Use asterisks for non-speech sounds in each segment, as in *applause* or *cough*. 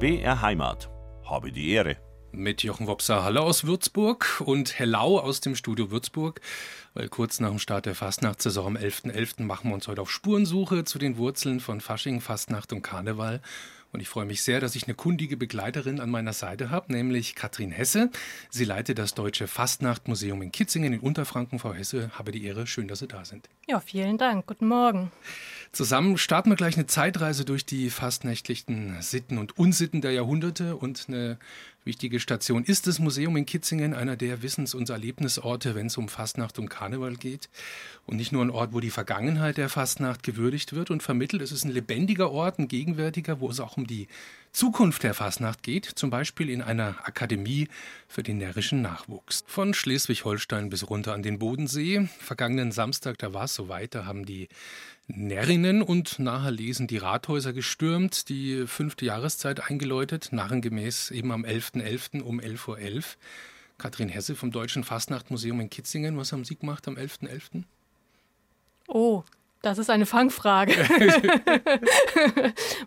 BR Heimat. Habe die Ehre. Mit Jochen Wopser Halle aus Würzburg und Hellau aus dem Studio Würzburg. Weil kurz nach dem Start der Fastnachtssaison am 11.11. .11. machen wir uns heute auf Spurensuche zu den Wurzeln von Fasching, Fastnacht und Karneval. Und ich freue mich sehr, dass ich eine kundige Begleiterin an meiner Seite habe, nämlich Katrin Hesse. Sie leitet das Deutsche Fastnachtmuseum in Kitzingen in Unterfranken. Frau Hesse, habe die Ehre. Schön, dass Sie da sind. Ja, vielen Dank. Guten Morgen. Zusammen starten wir gleich eine Zeitreise durch die fastnächtlichen Sitten und Unsitten der Jahrhunderte und eine Wichtige Station ist das Museum in Kitzingen, einer der Wissens- und Erlebnisorte, wenn es um Fastnacht und Karneval geht. Und nicht nur ein Ort, wo die Vergangenheit der Fastnacht gewürdigt wird und vermittelt. Es ist ein lebendiger Ort, ein gegenwärtiger, wo es auch um die Zukunft der Fastnacht geht, zum Beispiel in einer Akademie für den närrischen Nachwuchs. Von Schleswig-Holstein bis runter an den Bodensee. Vergangenen Samstag, da war es soweit, da haben die Närrinnen und Naherlesen die Rathäuser gestürmt, die fünfte Jahreszeit eingeläutet, narrengemäß eben am 11.11. .11. um 11.11 Uhr. .11. Katrin Hesse vom Deutschen Fastnachtmuseum in Kitzingen, was haben Sie gemacht am 11.11.? .11.? Oh, das ist eine Fangfrage. *laughs*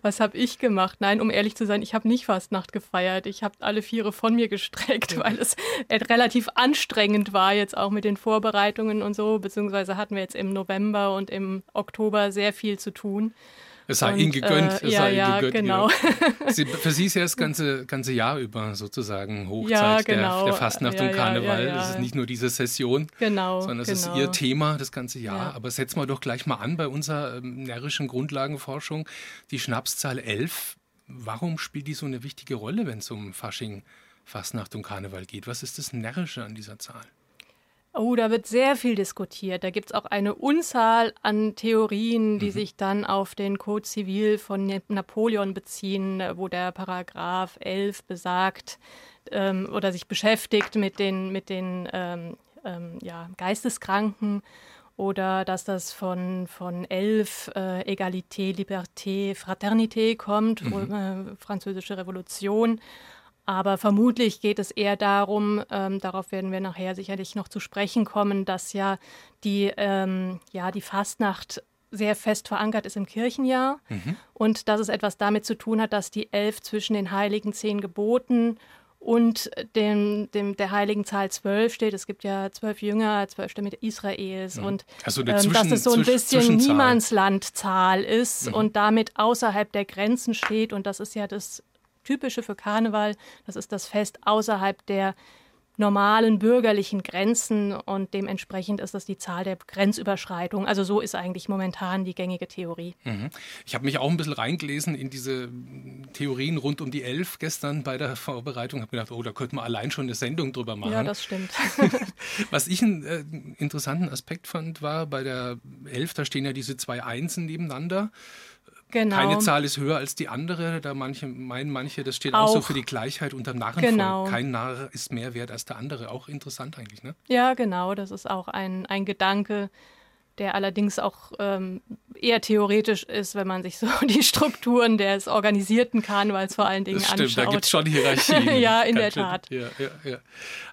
Was habe ich gemacht? Nein, um ehrlich zu sein, ich habe nicht Fastnacht gefeiert. Ich habe alle Viere von mir gestreckt, weil es relativ anstrengend war, jetzt auch mit den Vorbereitungen und so. Beziehungsweise hatten wir jetzt im November und im Oktober sehr viel zu tun. Es sei Ihnen gegönnt. Äh, ja, ja, gegönnt, genau. *laughs* Sie, für Sie ist ja das *laughs* ganze, ganze Jahr über sozusagen Hochzeit ja, genau. der, der Fastnacht ja, und Karneval. Das ist nicht nur diese Session, genau, sondern es genau. ist Ihr Thema das ganze Jahr. Aber setzen wir doch gleich mal an bei unserer ähm, närrischen Grundlagenforschung. Die Schnapszahl 11, warum spielt die so eine wichtige Rolle, wenn es um Fasching, Fastnacht und Karneval geht? Was ist das Närrische an dieser Zahl? Oh, da wird sehr viel diskutiert. Da gibt es auch eine Unzahl an Theorien, die mhm. sich dann auf den Code Zivil von Napoleon beziehen, wo der Paragraph 11 besagt ähm, oder sich beschäftigt mit den, mit den ähm, ähm, ja, Geisteskranken oder dass das von, von 11 äh, Egalité, Liberté, Fraternité kommt, mhm. äh, französische Revolution. Aber vermutlich geht es eher darum, ähm, darauf werden wir nachher sicherlich noch zu sprechen kommen, dass ja die, ähm, ja, die Fastnacht sehr fest verankert ist im Kirchenjahr mhm. und dass es etwas damit zu tun hat, dass die Elf zwischen den heiligen zehn Geboten und dem, dem, der heiligen Zahl zwölf steht. Es gibt ja zwölf Jünger, zwölf Stämme Israels mhm. und also ähm, dass es so ein bisschen Niemandslandzahl ist mhm. und damit außerhalb der Grenzen steht. Und das ist ja das Typische für Karneval. Das ist das Fest außerhalb der normalen bürgerlichen Grenzen und dementsprechend ist das die Zahl der Grenzüberschreitungen. Also so ist eigentlich momentan die gängige Theorie. Mhm. Ich habe mich auch ein bisschen reingelesen in diese Theorien rund um die Elf gestern bei der Vorbereitung. Habe gedacht, oh, da könnte man allein schon eine Sendung drüber machen. Ja, das stimmt. *laughs* Was ich einen äh, interessanten Aspekt fand, war bei der Elf, da stehen ja diese zwei Einsen nebeneinander. Genau. Keine Zahl ist höher als die andere. Da manche meinen manche, das steht auch, auch so für die Gleichheit unter Narrenvolk. Genau. Kein Narr ist mehr wert als der andere. Auch interessant eigentlich, ne? Ja, genau. Das ist auch ein, ein Gedanke, der allerdings auch ähm, eher theoretisch ist, wenn man sich so *laughs* die Strukturen des organisierten Karnevals vor allen Dingen das stimmt, anschaut. Da gibt es schon Hierarchien. *laughs* ja, in der Tat. Ja, ja, ja.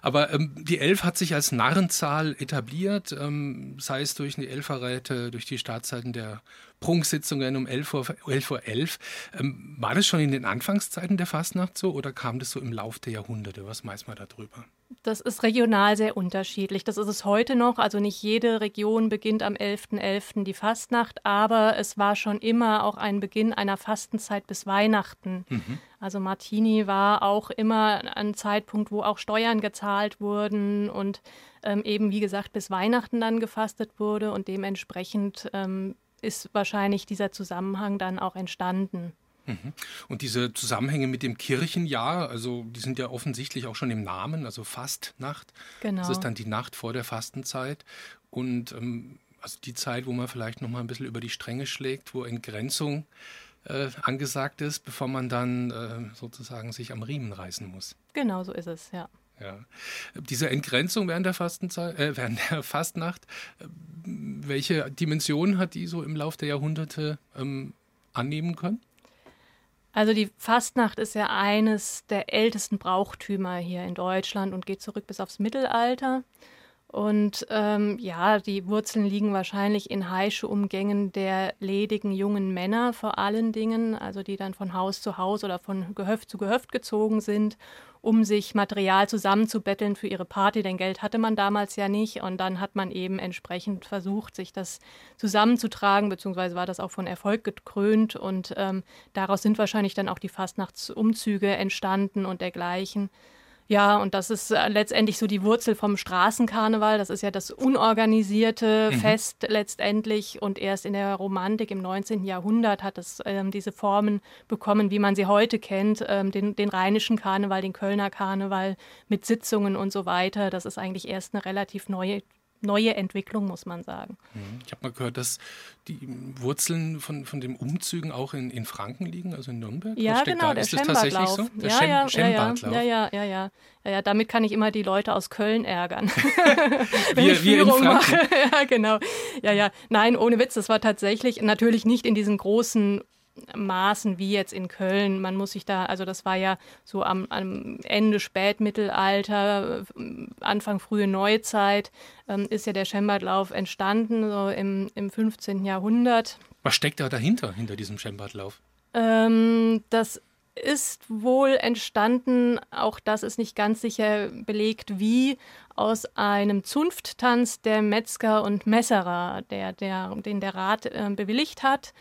Aber ähm, die Elf hat sich als Narrenzahl etabliert, ähm, sei es durch die Elferräte, durch die Startzeiten der Prunksitzungen um 11 Uhr. 11 Uhr 11. Ähm, war das schon in den Anfangszeiten der Fastnacht so oder kam das so im Lauf der Jahrhunderte? Was weiß man darüber? Das ist regional sehr unterschiedlich. Das ist es heute noch. Also nicht jede Region beginnt am 11.11. .11. die Fastnacht, aber es war schon immer auch ein Beginn einer Fastenzeit bis Weihnachten. Mhm. Also Martini war auch immer ein Zeitpunkt, wo auch Steuern gezahlt wurden und ähm, eben, wie gesagt, bis Weihnachten dann gefastet wurde und dementsprechend ähm, ist wahrscheinlich dieser Zusammenhang dann auch entstanden. Mhm. Und diese Zusammenhänge mit dem Kirchenjahr, also die sind ja offensichtlich auch schon im Namen, also Fastnacht. Genau. Das ist dann die Nacht vor der Fastenzeit und ähm, also die Zeit, wo man vielleicht noch mal ein bisschen über die Stränge schlägt, wo Entgrenzung äh, angesagt ist, bevor man dann äh, sozusagen sich am Riemen reißen muss. Genau so ist es, ja. Ja. Diese Entgrenzung während der Fastenzeit, äh, während der *laughs* Fastnacht, äh, welche Dimensionen hat die so im Laufe der Jahrhunderte ähm, annehmen können? Also die Fastnacht ist ja eines der ältesten Brauchtümer hier in Deutschland und geht zurück bis aufs Mittelalter. Und ähm, ja, die Wurzeln liegen wahrscheinlich in Heische-Umgängen der ledigen jungen Männer vor allen Dingen, also die dann von Haus zu Haus oder von Gehöft zu Gehöft gezogen sind, um sich Material zusammenzubetteln für ihre Party, denn Geld hatte man damals ja nicht. Und dann hat man eben entsprechend versucht, sich das zusammenzutragen, beziehungsweise war das auch von Erfolg gekrönt. Und ähm, daraus sind wahrscheinlich dann auch die Fastnachtsumzüge entstanden und dergleichen. Ja, und das ist äh, letztendlich so die Wurzel vom Straßenkarneval. Das ist ja das unorganisierte mhm. Fest letztendlich. Und erst in der Romantik im 19. Jahrhundert hat es ähm, diese Formen bekommen, wie man sie heute kennt. Ähm, den, den rheinischen Karneval, den Kölner Karneval mit Sitzungen und so weiter. Das ist eigentlich erst eine relativ neue neue Entwicklung, muss man sagen. Mhm. Ich habe mal gehört, dass die Wurzeln von, von den Umzügen auch in, in Franken liegen, also in Nürnberg. Ja, genau, da? der Ist das tatsächlich so? Der ja, Schem ja, Schembadlauf. Ja, ja, ja, ja, ja, ja. Damit kann ich immer die Leute aus Köln ärgern. *laughs* *laughs* Wenn wir, ich Führung mache. *laughs* ja, genau. Ja, ja. Nein, ohne Witz, das war tatsächlich natürlich nicht in diesen großen Maßen wie jetzt in Köln. Man muss sich da, also das war ja so am, am Ende Spätmittelalter, Anfang frühe Neuzeit, ähm, ist ja der Schembadlauf entstanden, so im, im 15. Jahrhundert. Was steckt da dahinter, hinter diesem Schembadlauf? Ähm, das ist wohl entstanden, auch das ist nicht ganz sicher belegt, wie aus einem Zunfttanz der Metzger und Messerer, der, der, den der Rat äh, bewilligt hat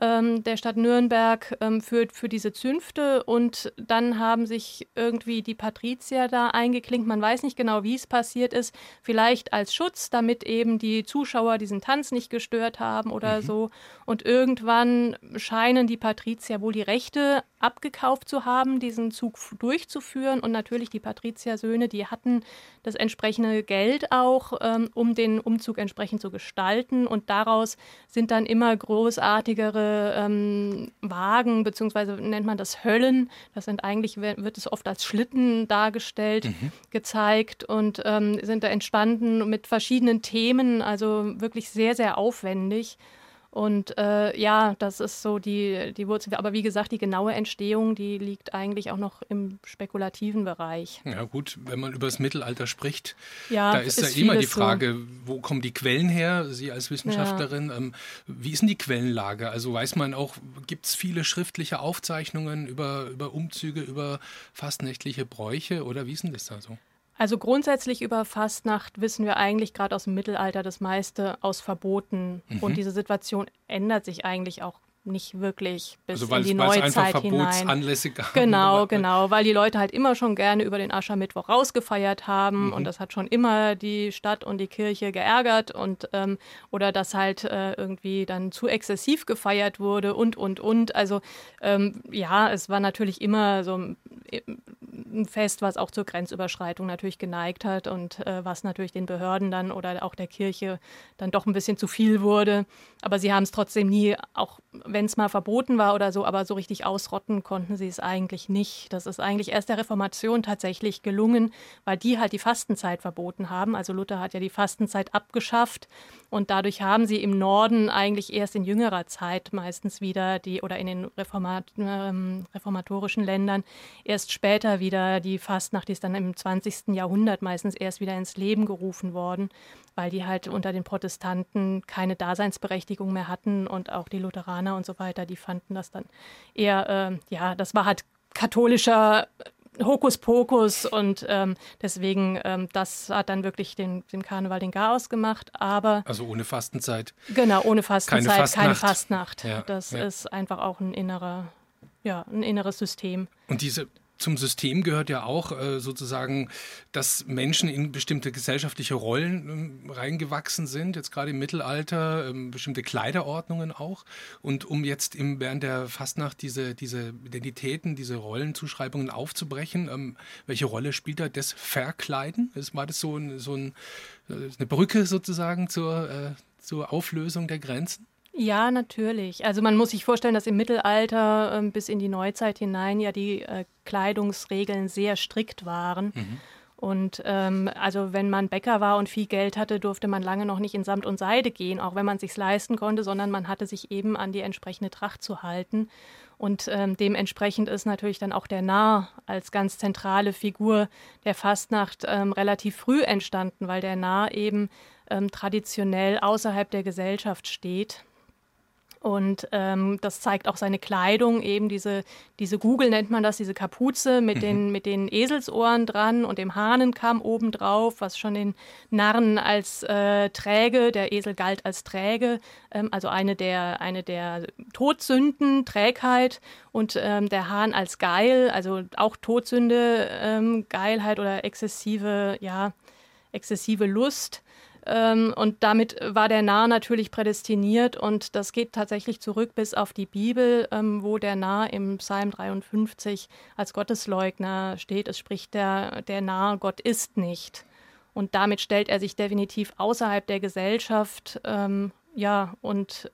ähm, der Stadt Nürnberg ähm, für, für diese Zünfte und dann haben sich irgendwie die Patrizier da eingeklinkt. Man weiß nicht genau, wie es passiert ist. Vielleicht als Schutz, damit eben die Zuschauer diesen Tanz nicht gestört haben oder mhm. so. Und irgendwann scheinen die Patrizier wohl die Rechte abgekauft zu haben, diesen Zug durchzuführen. Und natürlich die Patriziersöhne, die hatten das entsprechende Geld auch, ähm, um den Umzug entsprechend zu gestalten. Und daraus sind dann immer großartigere ähm, Wagen, beziehungsweise nennt man das Höllen. Das sind eigentlich, wird es oft als Schlitten dargestellt, mhm. gezeigt und ähm, sind da entstanden mit verschiedenen Themen, also wirklich sehr, sehr aufwendig. Und äh, ja, das ist so die, die Wurzel. Aber wie gesagt, die genaue Entstehung, die liegt eigentlich auch noch im spekulativen Bereich. Ja gut, wenn man über das Mittelalter spricht, ja, da ist, ist ja immer die Frage, wo kommen die Quellen her, Sie als Wissenschaftlerin? Ja. Ähm, wie ist denn die Quellenlage? Also weiß man auch, gibt es viele schriftliche Aufzeichnungen über, über Umzüge, über fastnächtliche Bräuche oder wie ist denn das da so? Also grundsätzlich über Fastnacht wissen wir eigentlich gerade aus dem Mittelalter das meiste aus Verboten. Mhm. Und diese Situation ändert sich eigentlich auch nicht wirklich bis also weil, in die Neuzeit hinein. Anlässe gab. Genau, genau, weil die Leute halt immer schon gerne über den Aschermittwoch rausgefeiert haben mhm. und das hat schon immer die Stadt und die Kirche geärgert und ähm, oder dass halt äh, irgendwie dann zu exzessiv gefeiert wurde und und und. Also ähm, ja, es war natürlich immer so ein Fest, was auch zur Grenzüberschreitung natürlich geneigt hat und äh, was natürlich den Behörden dann oder auch der Kirche dann doch ein bisschen zu viel wurde. Aber sie haben es trotzdem nie, auch wenn es mal verboten war oder so, aber so richtig ausrotten konnten sie es eigentlich nicht. Das ist eigentlich erst der Reformation tatsächlich gelungen, weil die halt die Fastenzeit verboten haben. Also Luther hat ja die Fastenzeit abgeschafft und dadurch haben sie im Norden eigentlich erst in jüngerer Zeit meistens wieder die oder in den Reformat, äh, reformatorischen Ländern erst später wieder die Fastnacht, die ist dann im 20. Jahrhundert meistens erst wieder ins Leben gerufen worden, weil die halt unter den Protestanten keine Daseinsberechtigung mehr hatten und auch die Lutheraner und so weiter, die fanden das dann eher, äh, ja, das war halt katholischer Hokuspokus und ähm, deswegen, ähm, das hat dann wirklich den, dem Karneval den Chaos gemacht. Aber also ohne Fastenzeit. Genau, ohne Fastenzeit, keine Fastnacht. Keine Fastnacht. Ja, das ja. ist einfach auch ein innerer, ja, ein inneres System. Und diese zum System gehört ja auch äh, sozusagen, dass Menschen in bestimmte gesellschaftliche Rollen ähm, reingewachsen sind, jetzt gerade im Mittelalter, ähm, bestimmte Kleiderordnungen auch. Und um jetzt im, während der Fastnacht diese, diese Identitäten, diese Rollenzuschreibungen aufzubrechen, ähm, welche Rolle spielt da das Verkleiden? war das so, ein, so ein, äh, eine Brücke sozusagen zur, äh, zur Auflösung der Grenzen? Ja, natürlich. Also man muss sich vorstellen, dass im Mittelalter äh, bis in die Neuzeit hinein ja die äh, Kleidungsregeln sehr strikt waren. Mhm. Und ähm, also wenn man Bäcker war und viel Geld hatte, durfte man lange noch nicht in Samt und Seide gehen, auch wenn man sich leisten konnte, sondern man hatte sich eben an die entsprechende Tracht zu halten. Und ähm, dementsprechend ist natürlich dann auch der Narr als ganz zentrale Figur der Fastnacht ähm, relativ früh entstanden, weil der Narr eben ähm, traditionell außerhalb der Gesellschaft steht und ähm, das zeigt auch seine Kleidung, eben diese, diese Google nennt man das, diese Kapuze mit, mhm. den, mit den Eselsohren dran und dem Hahnenkamm obendrauf, was schon den Narren als äh, träge, der Esel galt als träge, ähm, also eine der, eine der Todsünden, Trägheit und ähm, der Hahn als geil, also auch Todsünde, ähm, Geilheit oder exzessive, ja, exzessive Lust. Ähm, und damit war der Narr natürlich prädestiniert und das geht tatsächlich zurück bis auf die Bibel, ähm, wo der Narr im Psalm 53 als Gottesleugner steht. Es spricht der, der Narr, Gott ist nicht. Und damit stellt er sich definitiv außerhalb der Gesellschaft. Ähm, ja, und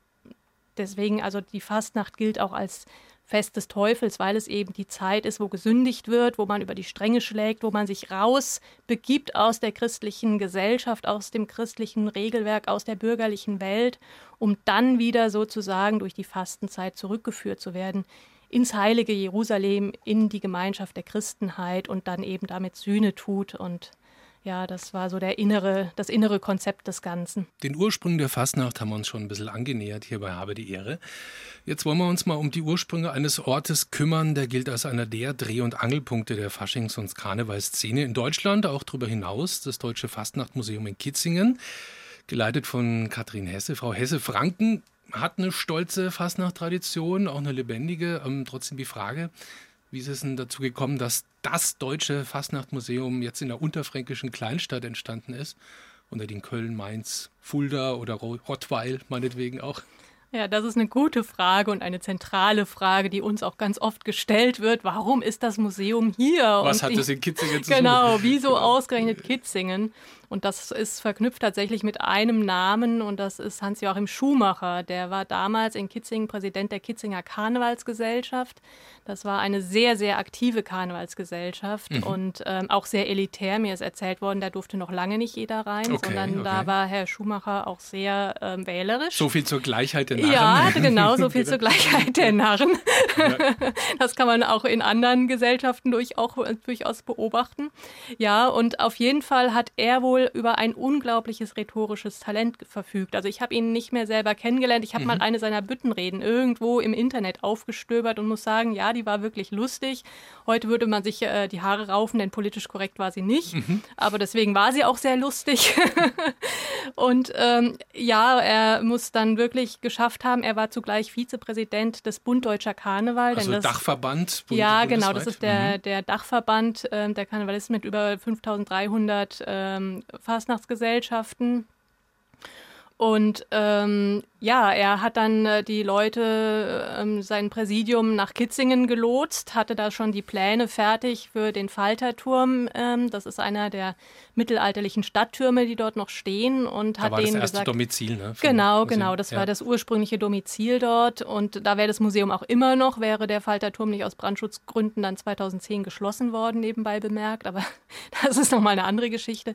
deswegen, also die Fastnacht gilt auch als Fest des Teufels, weil es eben die Zeit ist, wo gesündigt wird, wo man über die Stränge schlägt, wo man sich rausbegibt aus der christlichen Gesellschaft, aus dem christlichen Regelwerk, aus der bürgerlichen Welt, um dann wieder sozusagen durch die Fastenzeit zurückgeführt zu werden ins heilige Jerusalem, in die Gemeinschaft der Christenheit und dann eben damit Sühne tut und ja, das war so der innere, das innere Konzept des Ganzen. Den Ursprung der Fastnacht haben wir uns schon ein bisschen angenähert hier bei Habe die Ehre. Jetzt wollen wir uns mal um die Ursprünge eines Ortes kümmern, der gilt als einer der Dreh- und Angelpunkte der Faschings- und Karnevalszene in Deutschland, auch darüber hinaus, das Deutsche Fastnachtmuseum in Kitzingen, geleitet von Katrin Hesse. Frau Hesse-Franken hat eine stolze Fastnacht-Tradition, auch eine lebendige. Ähm, trotzdem die Frage, wie ist es denn dazu gekommen, dass das deutsche Fastnachtmuseum jetzt in der unterfränkischen Kleinstadt entstanden ist? Unter den Köln, Mainz, Fulda oder Rottweil meinetwegen auch? Ja, das ist eine gute Frage und eine zentrale Frage, die uns auch ganz oft gestellt wird. Warum ist das Museum hier? Was und hat das in Kitzingen zu tun? *laughs* Genau, wieso ausgerechnet Kitzingen? Und das ist verknüpft tatsächlich mit einem Namen und das ist Hans-Joachim Schumacher. Der war damals in Kitzingen Präsident der Kitzinger Karnevalsgesellschaft. Das war eine sehr, sehr aktive Karnevalsgesellschaft mhm. und ähm, auch sehr elitär. Mir ist erzählt worden, da durfte noch lange nicht jeder rein, okay, sondern okay. da war Herr Schumacher auch sehr ähm, wählerisch. So viel zur Gleichheit der Narren. Ja, *laughs* genau, so viel *laughs* zur Gleichheit der Narren. Das kann man auch in anderen Gesellschaften durch, auch, durchaus beobachten. Ja, und auf jeden Fall hat er wohl wohl über ein unglaubliches rhetorisches Talent verfügt. Also ich habe ihn nicht mehr selber kennengelernt. Ich habe mhm. mal eine seiner Büttenreden irgendwo im Internet aufgestöbert und muss sagen, ja, die war wirklich lustig. Heute würde man sich äh, die Haare raufen, denn politisch korrekt war sie nicht. Mhm. Aber deswegen war sie auch sehr lustig. *laughs* und ähm, ja, er muss dann wirklich geschafft haben. Er war zugleich Vizepräsident des Bund Deutscher Karneval. Also das, Dachverband? Bund, ja, genau. Das ist der, mhm. der Dachverband äh, der Karnevalisten mit über 5300 ähm, Fastnachtsgesellschaften. Und ähm, ja, er hat dann äh, die Leute, ähm, sein Präsidium nach Kitzingen gelotst, hatte da schon die Pläne fertig für den Falterturm. Ähm, das ist einer der mittelalterlichen Stadttürme, die dort noch stehen. Und da hat war denen das erste gesagt, Domizil, ne? Genau, genau. Das ja. war das ursprüngliche Domizil dort. Und da wäre das Museum auch immer noch, wäre der Falterturm nicht aus Brandschutzgründen dann 2010 geschlossen worden, nebenbei bemerkt. Aber *laughs* das ist nochmal eine andere Geschichte.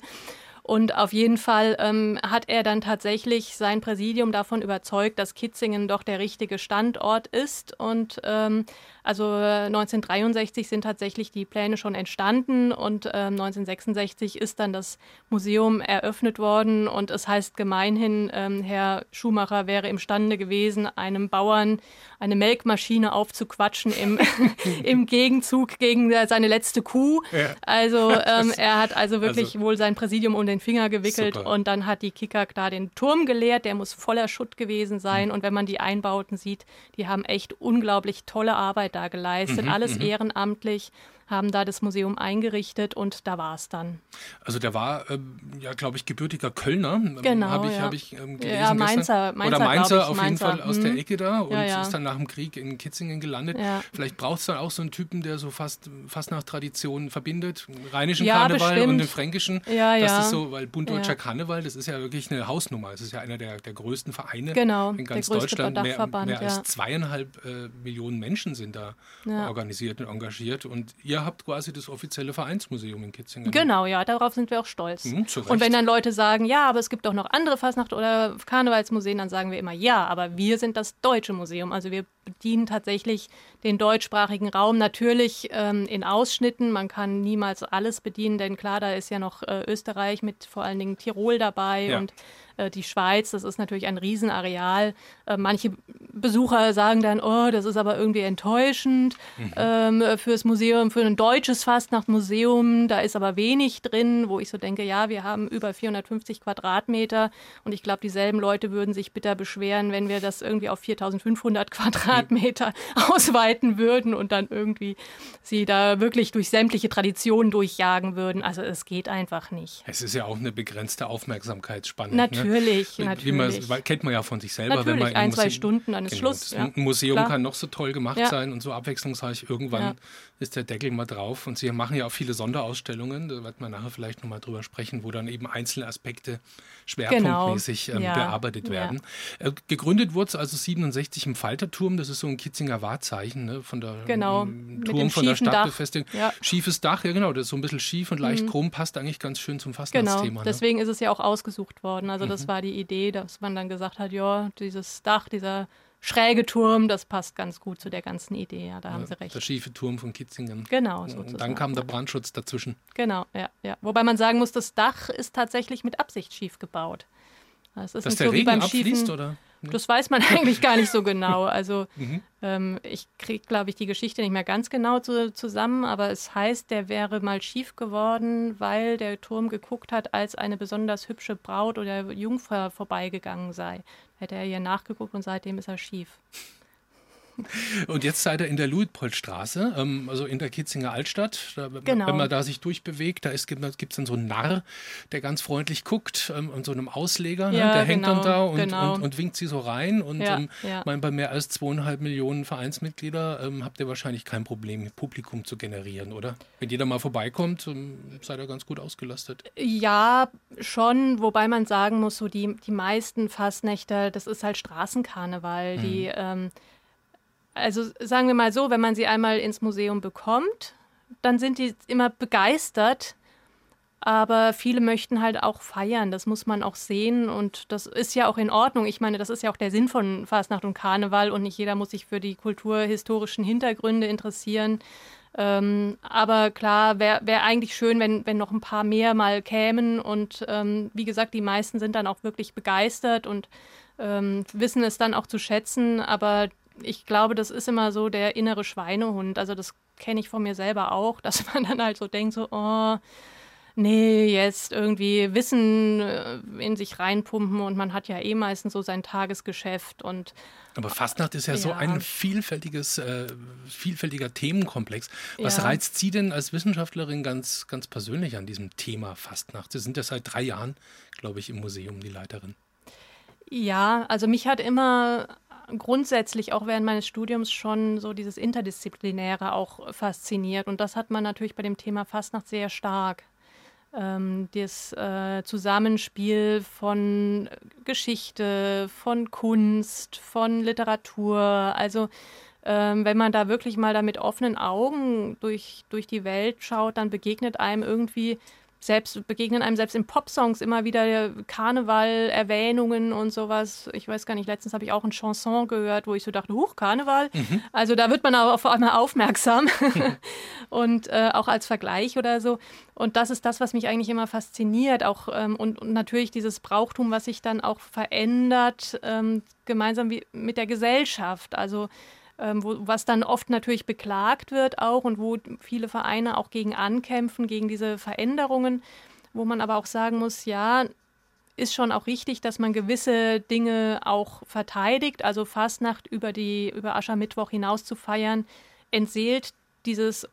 Und auf jeden Fall ähm, hat er dann tatsächlich sein Präsidium davon überzeugt, dass Kitzingen doch der richtige Standort ist. Und ähm, also 1963 sind tatsächlich die Pläne schon entstanden und äh, 1966 ist dann das Museum eröffnet worden. Und es heißt gemeinhin, ähm, Herr Schumacher wäre imstande gewesen, einem Bauern eine Melkmaschine aufzuquatschen im, *laughs* im Gegenzug gegen seine letzte Kuh. Ja. Also *laughs* ähm, er hat also wirklich also, wohl sein Präsidium um den Finger gewickelt super. und dann hat die Kicker da den Turm geleert. Der muss voller Schutt gewesen sein. Mhm. Und wenn man die Einbauten sieht, die haben echt unglaublich tolle Arbeit da geleistet. Mhm, Alles mhm. ehrenamtlich haben da das Museum eingerichtet und da war es dann. Also der war, ähm, ja, glaube ich, gebürtiger Kölner. Ähm, genau, Habe ich, ja. hab ich ähm, gelesen ja, Mainzer, Mainzer, Oder Mainzer, auf Mainzer. jeden Fall aus mhm. der Ecke da und ja, ja. ist dann nach dem Krieg in Kitzingen gelandet. Vielleicht braucht es dann auch so einen Typen, der so fast, fast nach Tradition verbindet, rheinischen Karneval bestimmt. und den fränkischen. Ja, ja. Das ist so, weil Bund Deutscher Karneval, das ist ja wirklich eine Hausnummer. Es ist ja einer der, der größten Vereine genau, in ganz Deutschland. Mehr, mehr als zweieinhalb äh, Millionen Menschen sind da organisiert und engagiert und ihr ihr habt quasi das offizielle Vereinsmuseum in Kitzingen. Genau, ja, darauf sind wir auch stolz. Mhm, und wenn dann Leute sagen, ja, aber es gibt auch noch andere Fastnacht- oder Karnevalsmuseen, dann sagen wir immer ja, aber wir sind das deutsche Museum. Also wir bedienen tatsächlich den deutschsprachigen Raum. Natürlich ähm, in Ausschnitten, man kann niemals alles bedienen, denn klar, da ist ja noch äh, Österreich mit vor allen Dingen Tirol dabei ja. und äh, die Schweiz, das ist natürlich ein Riesenareal. Äh, manche Besucher sagen dann, oh, das ist aber irgendwie enttäuschend mhm. ähm, fürs Museum, für ein deutsches Fastnachtmuseum, da ist aber wenig drin, wo ich so denke, ja, wir haben über 450 Quadratmeter und ich glaube, dieselben Leute würden sich bitter beschweren, wenn wir das irgendwie auf 4500 Quadratmeter mhm. *laughs* ausweiten würden und dann irgendwie sie da wirklich durch sämtliche Traditionen durchjagen würden. Also es geht einfach nicht. Es ist ja auch eine begrenzte Aufmerksamkeitsspanne. Natürlich. Ne? Natürlich. Man, kennt man ja von sich selber. Natürlich, wenn man ein, zwei Stunden, dann ist genau, Schluss. Ja. Ein Museum Klar. kann noch so toll gemacht ja. sein und so abwechslungsreich. Irgendwann ja. ist der Deckel mal drauf. Und Sie machen ja auch viele Sonderausstellungen, da wird man nachher vielleicht nochmal drüber sprechen, wo dann eben einzelne Aspekte schwerpunktmäßig genau. ähm, bearbeitet werden. Äh, gegründet wurde es also 67 im Falterturm, das ist so ein Kitzinger Wahrzeichen ne, von der genau. Turm von der Stadtbefestigung. Schiefes Dach, ja genau, das ist so ein bisschen schief und leicht mhm. krumm, passt eigentlich ganz schön zum Fastnachtsthema. Genau, ne? deswegen ist es ja auch ausgesucht worden. Also das mhm. war die Idee, dass man dann gesagt hat, ja, dieses Dach, dieser schräge Turm, das passt ganz gut zu der ganzen Idee. Ja, da ja, haben Sie recht. Der schiefe Turm von Kitzingen. Genau. Sozusagen. Und dann kam der Brandschutz dazwischen. Genau, ja, ja. Wobei man sagen muss, das Dach ist tatsächlich mit Absicht schief gebaut. Das ist Dass der so Regen abfließt, schiefen, oder? Das weiß man *laughs* eigentlich gar nicht so genau. Also *laughs* mhm. ähm, ich kriege, glaube ich, die Geschichte nicht mehr ganz genau zu, zusammen, aber es heißt, der wäre mal schief geworden, weil der Turm geguckt hat, als eine besonders hübsche Braut oder Jungfer vorbeigegangen sei. Hätte er hier nachgeguckt und seitdem ist er schief. Und jetzt seid ihr in der Luitpoldstraße, ähm, also in der Kitzinger Altstadt. Da, genau. Wenn man da sich durchbewegt, da gibt es dann so einen Narr, der ganz freundlich guckt ähm, und so einem Ausleger, ne? ja, der hängt dann genau, da und, genau. und, und, winkt sie so rein. Und ja, ähm, ja. Mein, bei mehr als zweieinhalb Millionen Vereinsmitglieder ähm, habt ihr wahrscheinlich kein Problem, Publikum zu generieren, oder? Wenn jeder mal vorbeikommt, ähm, seid ihr ganz gut ausgelastet. Ja, schon, wobei man sagen muss, so die, die meisten Fastnächte, das ist halt Straßenkarneval, mhm. die ähm, also sagen wir mal so, wenn man sie einmal ins Museum bekommt, dann sind die immer begeistert. Aber viele möchten halt auch feiern, das muss man auch sehen und das ist ja auch in Ordnung. Ich meine, das ist ja auch der Sinn von Fastnacht und Karneval und nicht jeder muss sich für die kulturhistorischen Hintergründe interessieren. Ähm, aber klar, wäre wär eigentlich schön, wenn, wenn noch ein paar mehr mal kämen und ähm, wie gesagt, die meisten sind dann auch wirklich begeistert und ähm, wissen es dann auch zu schätzen, aber ich glaube, das ist immer so der innere Schweinehund. Also das kenne ich von mir selber auch, *laughs* dass man dann halt so denkt, so, oh, nee, jetzt irgendwie Wissen äh, in sich reinpumpen und man hat ja eh meistens so sein Tagesgeschäft und aber Fastnacht ist ja, ja. so ein vielfältiges, äh, vielfältiger Themenkomplex. Was ja. reizt Sie denn als Wissenschaftlerin ganz, ganz persönlich an diesem Thema Fastnacht? Sie sind ja seit drei Jahren, glaube ich, im Museum die Leiterin. Ja, also mich hat immer grundsätzlich auch während meines Studiums schon so dieses Interdisziplinäre auch fasziniert. Und das hat man natürlich bei dem Thema Fastnacht sehr stark. Ähm, das äh, Zusammenspiel von Geschichte, von Kunst, von Literatur. Also ähm, wenn man da wirklich mal da mit offenen Augen durch, durch die Welt schaut, dann begegnet einem irgendwie selbst begegnen einem selbst in Popsongs immer wieder Karneval, Erwähnungen und sowas. Ich weiß gar nicht, letztens habe ich auch ein Chanson gehört, wo ich so dachte, huch, Karneval. Mhm. Also da wird man auch auf einmal aufmerksam. *laughs* und äh, auch als Vergleich oder so. Und das ist das, was mich eigentlich immer fasziniert. Auch ähm, und, und, natürlich dieses Brauchtum, was sich dann auch verändert, ähm, gemeinsam wie, mit der Gesellschaft. Also ähm, wo, was dann oft natürlich beklagt wird auch und wo viele Vereine auch gegen ankämpfen, gegen diese Veränderungen, wo man aber auch sagen muss, ja, ist schon auch richtig, dass man gewisse Dinge auch verteidigt. Also Fastnacht über die über Aschermittwoch hinaus zu feiern, entseelt dieses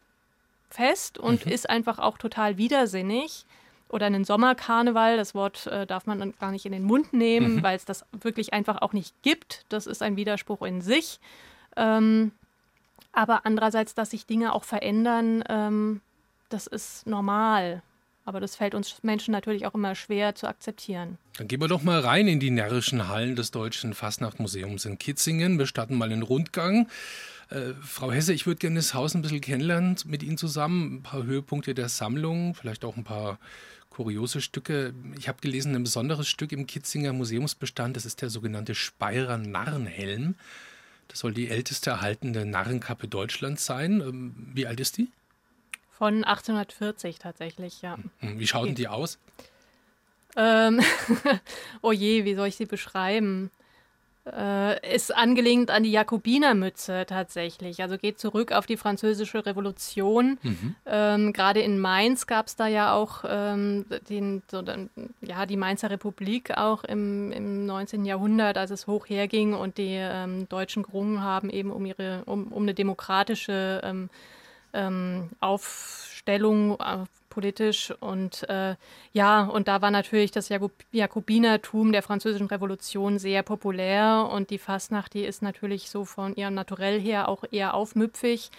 Fest und mhm. ist einfach auch total widersinnig. Oder einen Sommerkarneval, das Wort äh, darf man dann gar nicht in den Mund nehmen, mhm. weil es das wirklich einfach auch nicht gibt. Das ist ein Widerspruch in sich. Ähm, aber andererseits, dass sich Dinge auch verändern, ähm, das ist normal. Aber das fällt uns Menschen natürlich auch immer schwer zu akzeptieren. Dann gehen wir doch mal rein in die närrischen Hallen des Deutschen Fastnachtmuseums in Kitzingen. Wir starten mal einen Rundgang. Äh, Frau Hesse, ich würde gerne das Haus ein bisschen kennenlernen mit Ihnen zusammen. Ein paar Höhepunkte der Sammlung, vielleicht auch ein paar kuriose Stücke. Ich habe gelesen, ein besonderes Stück im Kitzinger Museumsbestand, das ist der sogenannte Speyerer Narrenhelm. Das soll die älteste erhaltene Narrenkappe Deutschlands sein. Ähm, wie alt ist die? Von 1840 tatsächlich, ja. Hm, wie schaut denn die aus? Ähm, *laughs* oh je, wie soll ich sie beschreiben? Äh, ist angelehnt an die Jakobinermütze tatsächlich. Also geht zurück auf die französische Revolution. Mhm. Ähm, Gerade in Mainz gab es da ja auch ähm, den, so, ja, die Mainzer Republik auch im, im 19. Jahrhundert, als es hoch herging und die ähm, Deutschen gerungen haben, eben um ihre, um, um eine demokratische ähm, ähm, Aufstellung äh, politisch. Und äh, ja, und da war natürlich das Jakobinertum der französischen Revolution sehr populär und die Fastnacht, die ist natürlich so von ihrem Naturell her auch eher aufmüpfig.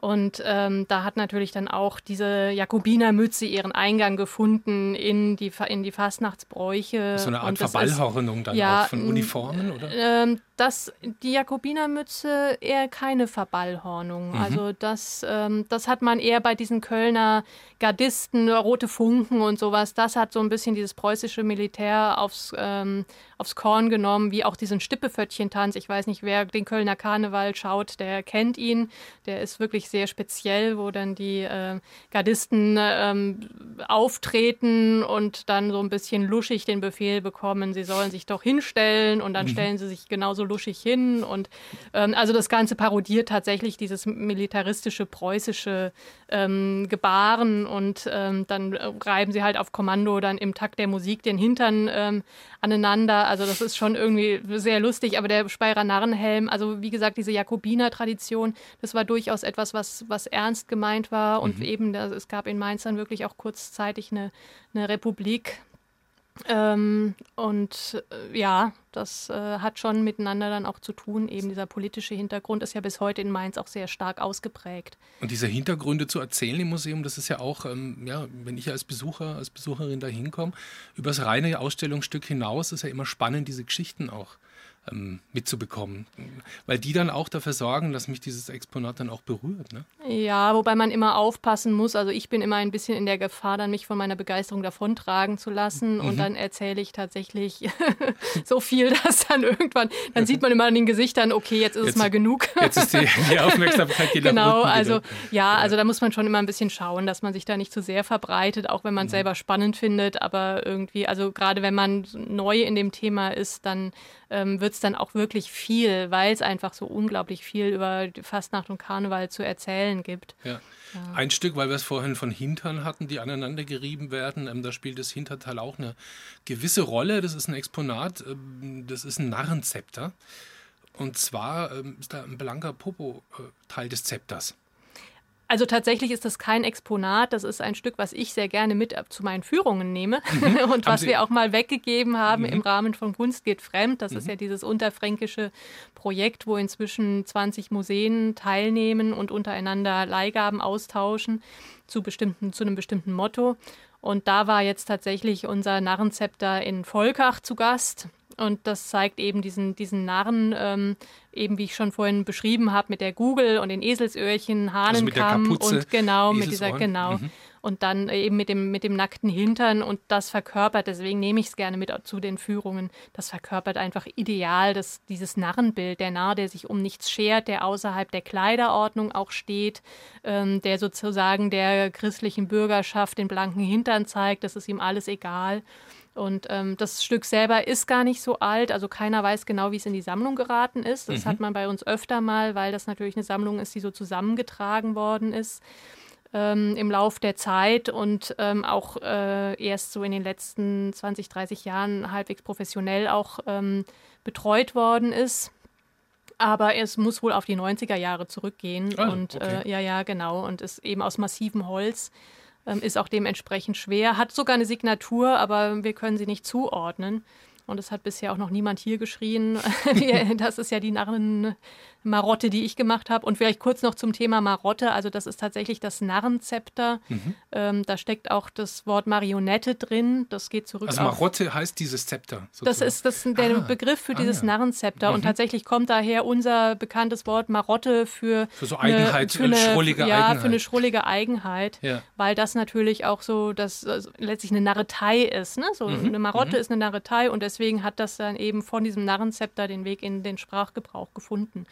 Und ähm, da hat natürlich dann auch diese Jakobinermütze ihren Eingang gefunden in die, in die Fastnachtsbräuche. So eine Art Verballhornung dann ja, auch von Uniformen, oder? Ähm, das, die Jakobinermütze eher keine Verballhornung. Mhm. Also das, ähm, das hat man eher bei diesen Kölner Gardisten, rote Funken und sowas. Das hat so ein bisschen dieses preußische Militär aufs, ähm, aufs Korn genommen, wie auch diesen Stippeföttchentanz. Ich weiß nicht, wer den Kölner Karneval schaut, der kennt ihn. Der ist wirklich sehr speziell, wo dann die äh, Gardisten ähm, auftreten und dann so ein bisschen luschig den Befehl bekommen, sie sollen sich doch hinstellen und dann mhm. stellen sie sich genauso luschig hin. Und ähm, also das Ganze parodiert tatsächlich dieses militaristische preußische ähm, Gebaren und ähm, dann reiben sie halt auf Kommando dann im Takt der Musik den Hintern ähm, aneinander. Also das ist schon irgendwie sehr lustig, aber der Speyerer Narrenhelm, also wie gesagt, diese Jakobiner-Tradition, das war durchaus etwas, was, was ernst gemeint war und mhm. eben, es gab in Mainz dann wirklich auch kurzzeitig eine, eine Republik, ähm, und äh, ja, das äh, hat schon miteinander dann auch zu tun. Eben dieser politische Hintergrund ist ja bis heute in Mainz auch sehr stark ausgeprägt. Und diese Hintergründe zu erzählen im Museum, das ist ja auch, ähm, ja, wenn ich als Besucher, als Besucherin da hinkomme, über das reine Ausstellungsstück hinaus ist ja immer spannend, diese Geschichten auch ähm, mitzubekommen. Weil die dann auch dafür sorgen, dass mich dieses Exponat dann auch berührt. Ne? Ja, wobei man immer aufpassen muss. Also ich bin immer ein bisschen in der Gefahr, dann mich von meiner Begeisterung davontragen zu lassen. Mhm. Und dann erzähle ich tatsächlich *laughs* so viel, dass dann irgendwann, dann sieht man immer an den Gesichtern, okay, jetzt ist jetzt, es mal genug. jetzt ist die, die *laughs* Aufmerksamkeit geht Genau, also ja, also da muss man schon immer ein bisschen schauen, dass man sich da nicht zu sehr verbreitet, auch wenn man es mhm. selber spannend findet. Aber irgendwie, also gerade wenn man neu in dem Thema ist, dann ähm, wird es dann auch wirklich viel, weil es einfach so unglaublich viel über Fastnacht und Karneval zu erzählen gibt. Ja. Ja. Ein Stück, weil wir es vorhin von Hintern hatten, die aneinander gerieben werden. Ähm, da spielt das Hinterteil auch eine gewisse Rolle. Das ist ein Exponat, ähm, das ist ein Narrenzepter. Und zwar ähm, ist da ein blanker Popo äh, Teil des Zepters. Also tatsächlich ist das kein Exponat, das ist ein Stück, was ich sehr gerne mit zu meinen Führungen nehme mhm. *laughs* und was wir auch mal weggegeben haben mhm. im Rahmen von Kunst geht fremd. Das mhm. ist ja dieses unterfränkische Projekt, wo inzwischen 20 Museen teilnehmen und untereinander Leihgaben austauschen zu, bestimmten, zu einem bestimmten Motto. Und da war jetzt tatsächlich unser Narrenzepter in Volkach zu Gast. Und das zeigt eben diesen, diesen Narren, ähm, eben wie ich schon vorhin beschrieben habe, mit der Google und den Eselsöhrchen, Hahnenkamm also und genau, mit dieser, genau. Mhm. Und dann eben mit dem, mit dem nackten Hintern und das verkörpert, deswegen nehme ich es gerne mit zu den Führungen, das verkörpert einfach ideal das, dieses Narrenbild, der Narr, der sich um nichts schert, der außerhalb der Kleiderordnung auch steht, ähm, der sozusagen der christlichen Bürgerschaft den blanken Hintern zeigt, das ist ihm alles egal. Und ähm, das Stück selber ist gar nicht so alt, also keiner weiß genau, wie es in die Sammlung geraten ist. Das mhm. hat man bei uns öfter mal, weil das natürlich eine Sammlung ist, die so zusammengetragen worden ist ähm, im Lauf der Zeit und ähm, auch äh, erst so in den letzten 20, 30 Jahren halbwegs professionell auch ähm, betreut worden ist. Aber es muss wohl auf die 90er Jahre zurückgehen. Ah, und okay. äh, ja, ja, genau. Und ist eben aus massivem Holz ist auch dementsprechend schwer, hat sogar eine Signatur, aber wir können sie nicht zuordnen. Und es hat bisher auch noch niemand hier geschrien. *laughs* das ist ja die Narren-Marotte, die ich gemacht habe. Und vielleicht kurz noch zum Thema Marotte. Also das ist tatsächlich das Narrenzepter. Mhm. Ähm, da steckt auch das Wort Marionette drin. Das geht zurück Also Marotte heißt dieses Zepter. Sozusagen. Das ist das der ah, Begriff für ah, dieses ja. Narrenzepter. Mhm. Und tatsächlich kommt daher unser bekanntes Wort Marotte für, für so Eigenheit, eine, für eine, schrullige ja, Eigenheit. für eine schrullige Eigenheit. Ja. Weil das natürlich auch so, dass also letztlich eine Narretei ist. Ne? So mhm. eine Marotte mhm. ist eine Narretei und deswegen hat das dann eben von diesem Narrenzepter den Weg in den Sprachgebrauch gefunden.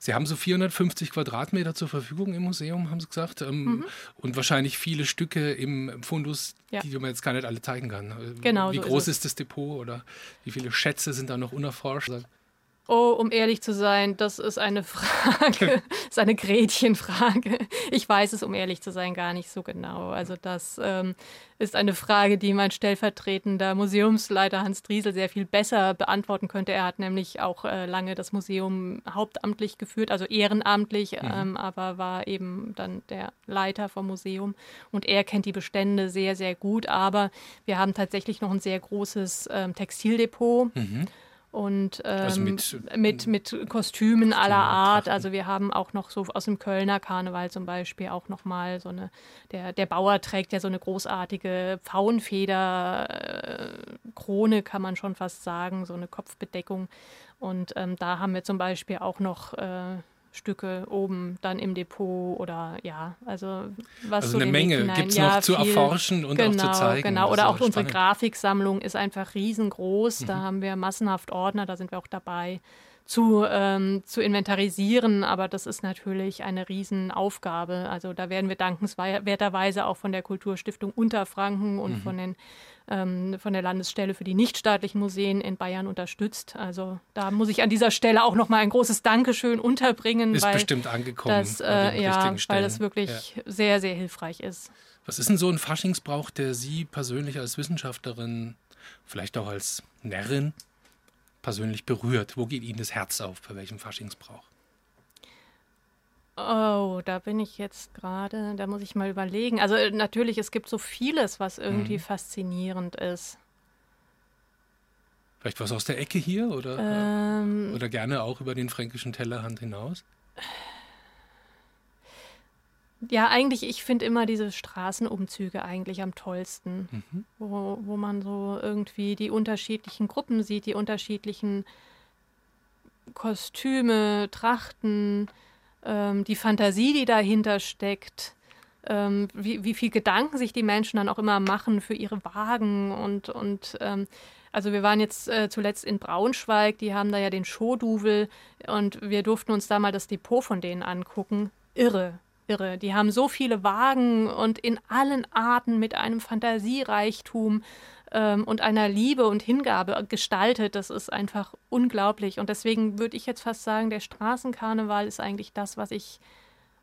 Sie haben so 450 Quadratmeter zur Verfügung im Museum, haben Sie gesagt. Ähm, mhm. Und wahrscheinlich viele Stücke im Fundus, ja. die man jetzt gar nicht alle zeigen kann. Äh, genau. Wie so groß ist, ist, das Depot oder wie viele Schätze sind da noch unerforscht? Oh, um ehrlich zu sein, das ist eine Frage, *laughs* das ist eine Gretchenfrage. Ich weiß es, um ehrlich zu sein, gar nicht so genau. Also das ähm, ist eine Frage, die mein stellvertretender Museumsleiter Hans Driesel sehr viel besser beantworten könnte. Er hat nämlich auch äh, lange das Museum hauptamtlich geführt, also ehrenamtlich, mhm. ähm, aber war eben dann der Leiter vom Museum. Und er kennt die Bestände sehr, sehr gut. Aber wir haben tatsächlich noch ein sehr großes ähm, Textildepot. Mhm und ähm, also mit, mit, mit Kostümen aller Art. Also wir haben auch noch so aus dem Kölner Karneval zum Beispiel auch noch mal so eine, der, der Bauer trägt ja so eine großartige Pfauenfeder-Krone, kann man schon fast sagen, so eine Kopfbedeckung. Und ähm, da haben wir zum Beispiel auch noch äh, Stücke oben dann im Depot oder ja, also was also so eine Menge gibt es ja, noch zu viel, erforschen und genau, auch zu zeigen. Genau, oder auch unsere Grafiksammlung ist einfach riesengroß. Mhm. Da haben wir massenhaft Ordner, da sind wir auch dabei zu, ähm, zu inventarisieren, aber das ist natürlich eine Riesenaufgabe. Also da werden wir dankenswerterweise auch von der Kulturstiftung Unterfranken und mhm. von, den, ähm, von der Landesstelle für die nichtstaatlichen Museen in Bayern unterstützt. Also da muss ich an dieser Stelle auch nochmal ein großes Dankeschön unterbringen. Ist weil bestimmt angekommen. Das, äh, ja, weil das wirklich ja. sehr, sehr hilfreich ist. Was ist denn so ein Faschingsbrauch, der Sie persönlich als Wissenschaftlerin, vielleicht auch als Närrin, persönlich berührt? Wo geht Ihnen das Herz auf bei welchem Faschingsbrauch? Oh, da bin ich jetzt gerade, da muss ich mal überlegen. Also äh, natürlich, es gibt so vieles, was irgendwie mhm. faszinierend ist. Vielleicht was aus der Ecke hier oder, ähm, oder gerne auch über den fränkischen Tellerhand hinaus? Ja, eigentlich, ich finde immer diese Straßenumzüge eigentlich am tollsten, mhm. wo, wo man so irgendwie die unterschiedlichen Gruppen sieht, die unterschiedlichen Kostüme, Trachten, ähm, die Fantasie, die dahinter steckt, ähm, wie, wie viel Gedanken sich die Menschen dann auch immer machen für ihre Wagen und, und ähm, also wir waren jetzt äh, zuletzt in Braunschweig, die haben da ja den Showduvel und wir durften uns da mal das Depot von denen angucken. Irre, irre. Die haben so viele Wagen und in allen Arten mit einem Fantasiereichtum ähm, und einer Liebe und Hingabe gestaltet. Das ist einfach unglaublich. Und deswegen würde ich jetzt fast sagen, der Straßenkarneval ist eigentlich das, was ich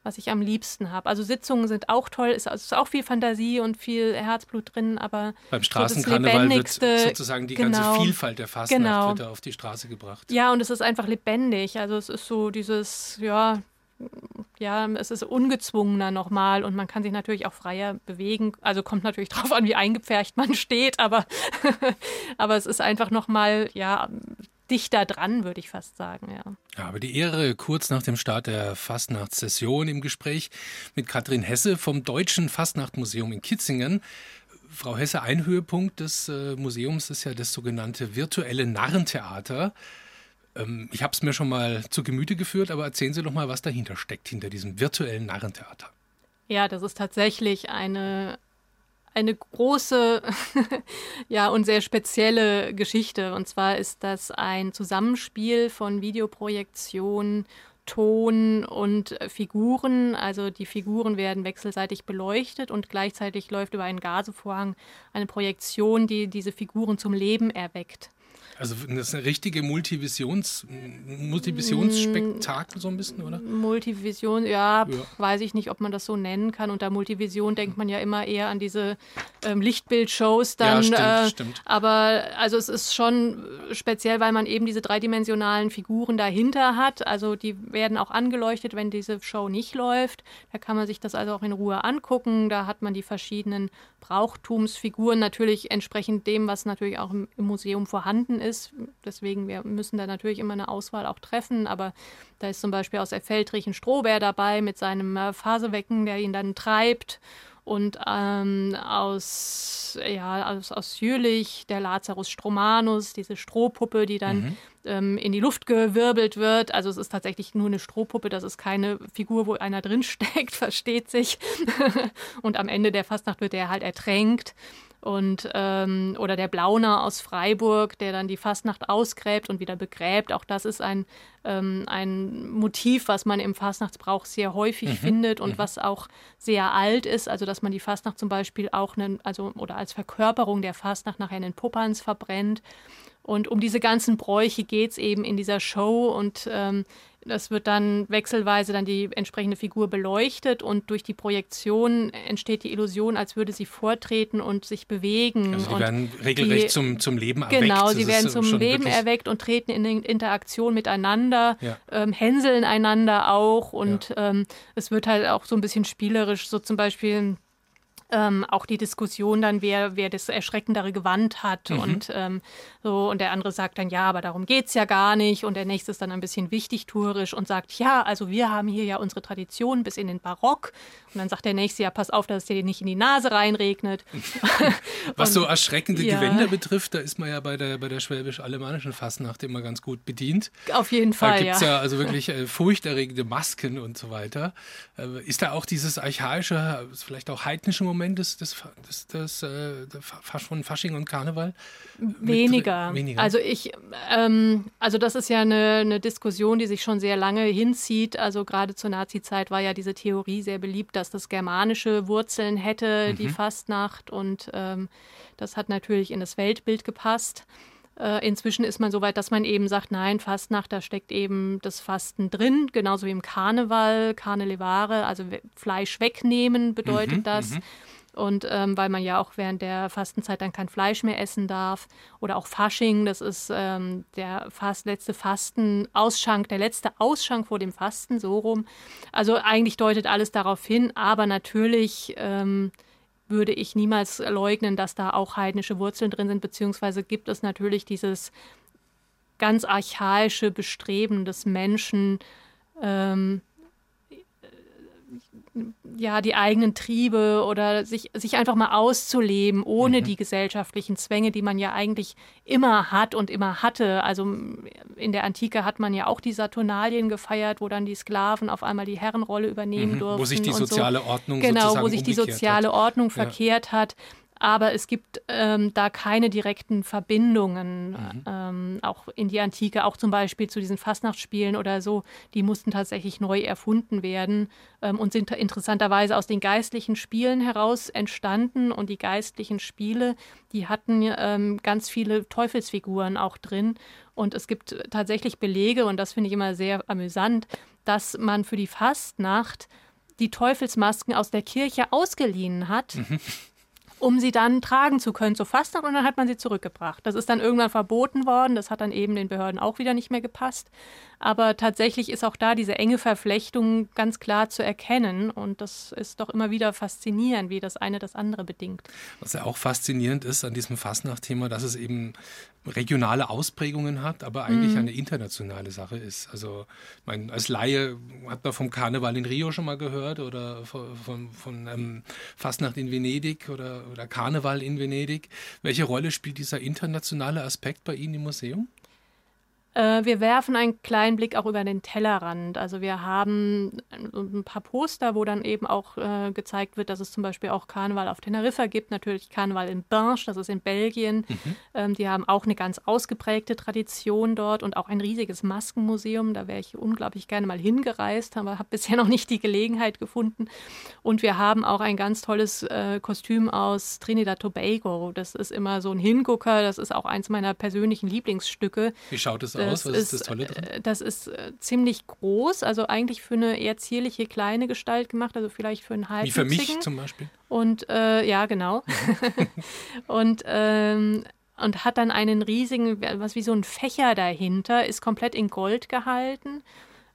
was ich am liebsten habe. Also Sitzungen sind auch toll, es ist, ist, auch viel Fantasie und viel Herzblut drin, aber beim Straßenkarneval so wird sozusagen die genau, ganze Vielfalt der Fastnacht genau. wird auf die Straße gebracht. Ja, und es ist einfach lebendig. Also es ist so dieses, ja, ja, es ist ungezwungener nochmal und man kann sich natürlich auch freier bewegen. Also kommt natürlich *laughs* darauf an, wie eingepfercht man steht, aber, *laughs* aber es ist einfach nochmal, ja, dichter dran, würde ich fast sagen, ja. Ja, aber die Ehre kurz nach dem Start der Fastnachtssession im Gespräch mit Katrin Hesse vom Deutschen Fastnachtmuseum in Kitzingen. Frau Hesse, ein Höhepunkt des äh, Museums ist ja das sogenannte virtuelle Narrentheater. Ähm, ich habe es mir schon mal zu Gemüte geführt, aber erzählen Sie doch mal, was dahinter steckt, hinter diesem virtuellen Narrentheater. Ja, das ist tatsächlich eine, eine große *laughs* ja, und sehr spezielle Geschichte. Und zwar ist das ein Zusammenspiel von Videoprojektion, Ton und Figuren. Also die Figuren werden wechselseitig beleuchtet und gleichzeitig läuft über einen Gasevorhang eine Projektion, die diese Figuren zum Leben erweckt. Also das ist eine richtige Multivisions, Multivisionsspektakel so ein bisschen, oder? Multivision, ja, ja, weiß ich nicht, ob man das so nennen kann. Unter Multivision denkt man ja immer eher an diese ähm, Lichtbildshows dann. Ja, stimmt, äh, stimmt. Aber also es ist schon speziell, weil man eben diese dreidimensionalen Figuren dahinter hat. Also die werden auch angeleuchtet, wenn diese Show nicht läuft. Da kann man sich das also auch in Ruhe angucken. Da hat man die verschiedenen Brauchtumsfiguren natürlich entsprechend dem, was natürlich auch im, im Museum vorhanden ist. Deswegen, wir müssen da natürlich immer eine Auswahl auch treffen. Aber da ist zum Beispiel aus der Feldrich ein Strohbär dabei mit seinem äh, Phasewecken, der ihn dann treibt und ähm, aus, ja, aus, aus Jülich der Lazarus Stromanus, diese Strohpuppe, die dann mhm. ähm, in die Luft gewirbelt wird. Also es ist tatsächlich nur eine Strohpuppe, das ist keine Figur, wo einer drin steckt, *laughs* versteht sich. *laughs* und am Ende der Fastnacht wird er halt ertränkt und ähm, oder der Blauner aus Freiburg, der dann die Fastnacht ausgräbt und wieder begräbt. Auch das ist ein, ähm, ein Motiv, was man im Fastnachtsbrauch sehr häufig mhm. findet und mhm. was auch sehr alt ist. Also dass man die Fastnacht zum Beispiel auch einen, also oder als Verkörperung der Fastnacht nachher in den verbrennt. Und um diese ganzen Bräuche geht es eben in dieser Show und ähm, das wird dann wechselweise dann die entsprechende Figur beleuchtet und durch die Projektion entsteht die Illusion, als würde sie vortreten und sich bewegen. Also die werden regelrecht die, zum, zum Leben erweckt. Genau, sie werden zum Leben erweckt und treten in Interaktion miteinander, ja. ähm, hänseln einander auch und ja. ähm, es wird halt auch so ein bisschen spielerisch, so zum Beispiel ähm, auch die Diskussion dann, wer, wer das erschreckendere Gewand hat mhm. und ähm, so und der andere sagt dann, ja, aber darum geht es ja gar nicht und der nächste ist dann ein bisschen wichtigtuerisch und sagt, ja, also wir haben hier ja unsere Tradition bis in den Barock und dann sagt der nächste, ja, pass auf, dass es dir nicht in die Nase reinregnet. *laughs* Was *laughs* und, so erschreckende ja. Gewänder betrifft, da ist man ja bei der, bei der schwäbisch-alemannischen Fastnacht immer ganz gut bedient. Auf jeden Fall, Da gibt es ja. ja. also *laughs* wirklich äh, furchterregende Masken und so weiter. Äh, ist da auch dieses archaische, vielleicht auch heidnische Moment Moment des, des, des, des äh, von Fasching und Karneval? Weniger. Mit, weniger. Also ich, ähm, also das ist ja eine, eine, Diskussion, die sich schon sehr lange hinzieht. Also gerade zur Nazi-Zeit war ja diese Theorie sehr beliebt, dass das germanische Wurzeln hätte, mhm. die Fastnacht. Und ähm, das hat natürlich in das Weltbild gepasst. Äh, inzwischen ist man so weit, dass man eben sagt, nein, Fastnacht, da steckt eben das Fasten drin, genauso wie im Karneval, Carnelevare, also Fleisch wegnehmen bedeutet mhm, das. Mhm. Und ähm, weil man ja auch während der Fastenzeit dann kein Fleisch mehr essen darf. Oder auch Fasching, das ist ähm, der fast letzte Fastenausschank, der letzte Ausschank vor dem Fasten, so rum. Also eigentlich deutet alles darauf hin, aber natürlich ähm, würde ich niemals leugnen, dass da auch heidnische Wurzeln drin sind, beziehungsweise gibt es natürlich dieses ganz archaische Bestreben des Menschen, ähm, ja, die eigenen Triebe oder sich, sich einfach mal auszuleben, ohne mhm. die gesellschaftlichen Zwänge, die man ja eigentlich immer hat und immer hatte. Also in der Antike hat man ja auch die Saturnalien gefeiert, wo dann die Sklaven auf einmal die Herrenrolle übernehmen mhm. durften. Wo sich die soziale so. Ordnung Genau, wo sich die soziale hat. Ordnung verkehrt ja. hat aber es gibt ähm, da keine direkten Verbindungen, mhm. ähm, auch in die Antike, auch zum Beispiel zu diesen Fastnachtsspielen oder so, die mussten tatsächlich neu erfunden werden ähm, und sind interessanterweise aus den geistlichen Spielen heraus entstanden und die geistlichen Spiele, die hatten ähm, ganz viele Teufelsfiguren auch drin und es gibt tatsächlich Belege und das finde ich immer sehr amüsant, dass man für die Fastnacht die Teufelsmasken aus der Kirche ausgeliehen hat. Mhm um sie dann tragen zu können zur Fastnacht und dann hat man sie zurückgebracht. Das ist dann irgendwann verboten worden, das hat dann eben den Behörden auch wieder nicht mehr gepasst. Aber tatsächlich ist auch da diese enge Verflechtung ganz klar zu erkennen und das ist doch immer wieder faszinierend, wie das eine das andere bedingt. Was ja auch faszinierend ist an diesem Fastnacht-Thema, dass es eben regionale Ausprägungen hat, aber eigentlich mhm. eine internationale Sache ist. Also mein, als Laie hat man vom Karneval in Rio schon mal gehört oder von, von, von ähm, Fastnacht in Venedig oder, oder Karneval in Venedig. Welche Rolle spielt dieser internationale Aspekt bei Ihnen im Museum? Äh, wir werfen einen kleinen Blick auch über den Tellerrand. Also wir haben ein paar Poster, wo dann eben auch äh, gezeigt wird, dass es zum Beispiel auch Karneval auf Teneriffa gibt, natürlich Karneval in Binge, das ist in Belgien. Mhm. Ähm, die haben auch eine ganz ausgeprägte Tradition dort und auch ein riesiges Maskenmuseum. Da wäre ich unglaublich gerne mal hingereist, aber habe bisher *laughs* noch nicht die Gelegenheit gefunden. Und wir haben auch ein ganz tolles äh, Kostüm aus Trinidad Tobago. Das ist immer so ein Hingucker, das ist auch eins meiner persönlichen Lieblingsstücke. Wie schaut es aus? Aus? Was ist, ist, das Tolle dran? Äh, das ist äh, ziemlich groß, also eigentlich für eine eher zierliche kleine Gestalt gemacht, also vielleicht für einen halben. Wie für mich zum Beispiel. Und äh, ja, genau. *laughs* und ähm, und hat dann einen riesigen, was wie so ein Fächer dahinter, ist komplett in Gold gehalten.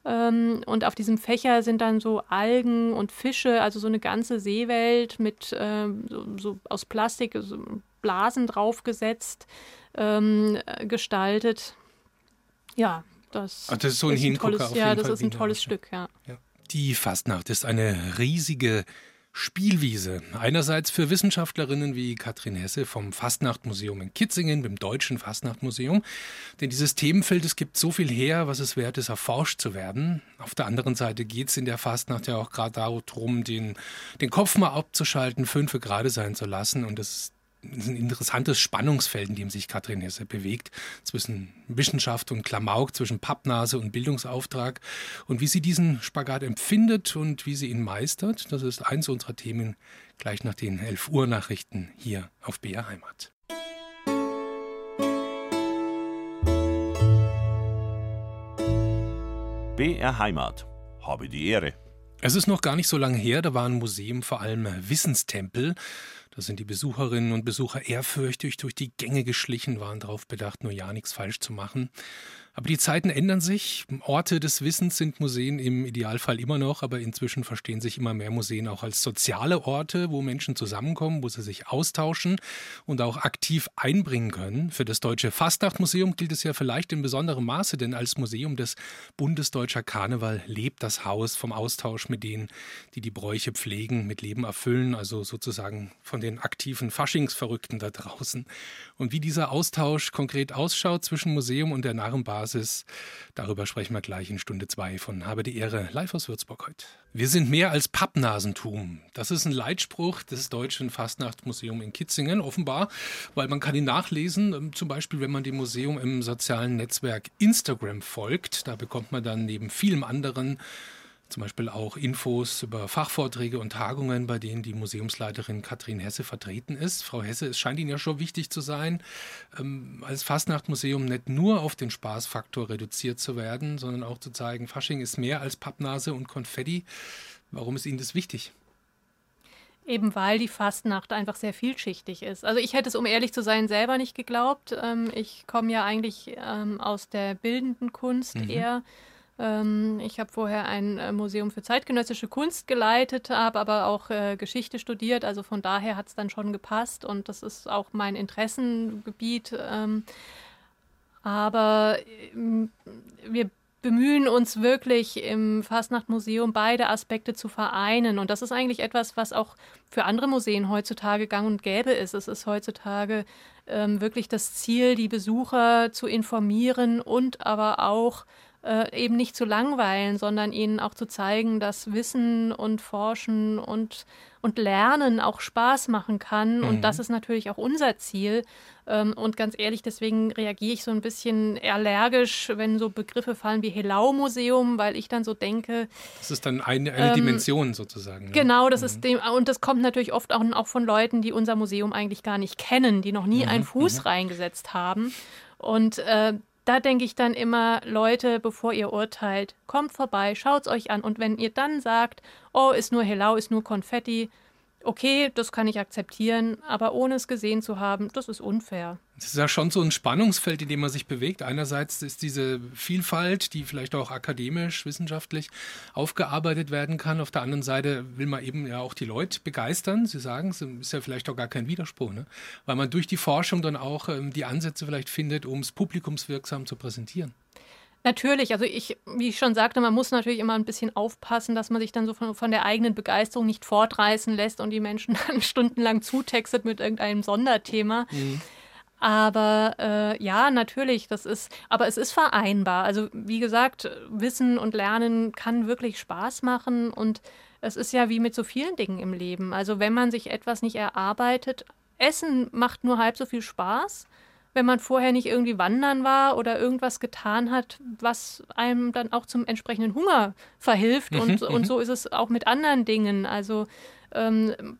Ähm, und auf diesem Fächer sind dann so Algen und Fische, also so eine ganze Seewelt mit ähm, so, so, aus Plastik, so Blasen draufgesetzt, ähm, gestaltet. Ja, das, Ach, das ist so ein, ist ein tolles, Ja, das Fall ist ein tolles Stück, ja. ja. Die Fastnacht ist eine riesige Spielwiese. Einerseits für Wissenschaftlerinnen wie Katrin Hesse vom Fastnachtmuseum in Kitzingen, dem Deutschen Fastnachtmuseum. Denn dieses Themenfeld, es gibt so viel her, was es wert ist, erforscht zu werden. Auf der anderen Seite geht es in der Fastnacht ja auch gerade darum, den, den Kopf mal abzuschalten, fünfe gerade sein zu lassen. Und das ist ein interessantes Spannungsfeld, in dem sich Katrin Hesse bewegt, zwischen Wissenschaft und Klamauk, zwischen Pappnase und Bildungsauftrag. Und wie sie diesen Spagat empfindet und wie sie ihn meistert, das ist eins unserer Themen gleich nach den 11 Uhr Nachrichten hier auf BR Heimat. BR Heimat. Habe die Ehre. Es ist noch gar nicht so lange her, da waren Museen vor allem Wissenstempel. Da sind die Besucherinnen und Besucher ehrfürchtig durch die Gänge geschlichen, waren darauf bedacht, nur ja nichts falsch zu machen. Aber die Zeiten ändern sich. Orte des Wissens sind Museen im Idealfall immer noch, aber inzwischen verstehen sich immer mehr Museen auch als soziale Orte, wo Menschen zusammenkommen, wo sie sich austauschen und auch aktiv einbringen können. Für das Deutsche Fastnachtmuseum gilt es ja vielleicht in besonderem Maße, denn als Museum des Bundesdeutscher Karneval lebt das Haus vom Austausch mit denen, die die Bräuche pflegen, mit Leben erfüllen, also sozusagen von den aktiven Faschingsverrückten da draußen. Und wie dieser Austausch konkret ausschaut zwischen Museum und der Narrenbar, Basis. Darüber sprechen wir gleich in Stunde 2 von Habe die Ehre live aus Würzburg heute. Wir sind mehr als Pappnasentum. Das ist ein Leitspruch des Deutschen Fastnachtsmuseums in Kitzingen, offenbar, weil man kann ihn nachlesen, ähm, zum Beispiel, wenn man dem Museum im sozialen Netzwerk Instagram folgt. Da bekommt man dann neben vielem anderen zum Beispiel auch Infos über Fachvorträge und Tagungen, bei denen die Museumsleiterin Katrin Hesse vertreten ist. Frau Hesse, es scheint Ihnen ja schon wichtig zu sein, ähm, als Fastnachtmuseum nicht nur auf den Spaßfaktor reduziert zu werden, sondern auch zu zeigen, Fasching ist mehr als Pappnase und Konfetti. Warum ist Ihnen das wichtig? Eben weil die Fastnacht einfach sehr vielschichtig ist. Also ich hätte es, um ehrlich zu sein, selber nicht geglaubt. Ähm, ich komme ja eigentlich ähm, aus der bildenden Kunst mhm. eher ähm, ich habe vorher ein äh, Museum für zeitgenössische Kunst geleitet, habe aber auch äh, Geschichte studiert. Also von daher hat es dann schon gepasst und das ist auch mein Interessengebiet. Ähm, aber ähm, wir bemühen uns wirklich im Fastnachtmuseum beide Aspekte zu vereinen. Und das ist eigentlich etwas, was auch für andere Museen heutzutage gang und gäbe ist. Es ist heutzutage ähm, wirklich das Ziel, die Besucher zu informieren und aber auch äh, eben nicht zu langweilen, sondern ihnen auch zu zeigen, dass Wissen und Forschen und, und Lernen auch Spaß machen kann. Mhm. Und das ist natürlich auch unser Ziel. Ähm, und ganz ehrlich, deswegen reagiere ich so ein bisschen allergisch, wenn so Begriffe fallen wie Helau-Museum, weil ich dann so denke. Das ist dann eine, eine ähm, Dimension sozusagen. Ne? Genau, das mhm. ist dem, und das kommt natürlich oft auch, auch von Leuten, die unser Museum eigentlich gar nicht kennen, die noch nie mhm. einen Fuß mhm. reingesetzt haben. Und äh, da denke ich dann immer, Leute, bevor ihr urteilt, kommt vorbei, schaut es euch an. Und wenn ihr dann sagt, oh, ist nur Helau, ist nur Konfetti, okay, das kann ich akzeptieren, aber ohne es gesehen zu haben, das ist unfair. Es ist ja schon so ein Spannungsfeld, in dem man sich bewegt. Einerseits ist diese Vielfalt, die vielleicht auch akademisch, wissenschaftlich aufgearbeitet werden kann. Auf der anderen Seite will man eben ja auch die Leute begeistern. Sie sagen, es ist ja vielleicht auch gar kein Widerspruch, ne? weil man durch die Forschung dann auch ähm, die Ansätze vielleicht findet, um es publikumswirksam zu präsentieren. Natürlich, also ich, wie ich schon sagte, man muss natürlich immer ein bisschen aufpassen, dass man sich dann so von, von der eigenen Begeisterung nicht fortreißen lässt und die Menschen *laughs* dann stundenlang zutextet mit irgendeinem Sonderthema. Mhm. Aber äh, ja, natürlich, das ist, aber es ist vereinbar. Also wie gesagt, Wissen und Lernen kann wirklich Spaß machen und es ist ja wie mit so vielen Dingen im Leben. Also wenn man sich etwas nicht erarbeitet, Essen macht nur halb so viel Spaß, wenn man vorher nicht irgendwie wandern war oder irgendwas getan hat, was einem dann auch zum entsprechenden Hunger verhilft. Mhm, und, und mhm. so ist es auch mit anderen Dingen. Also ähm,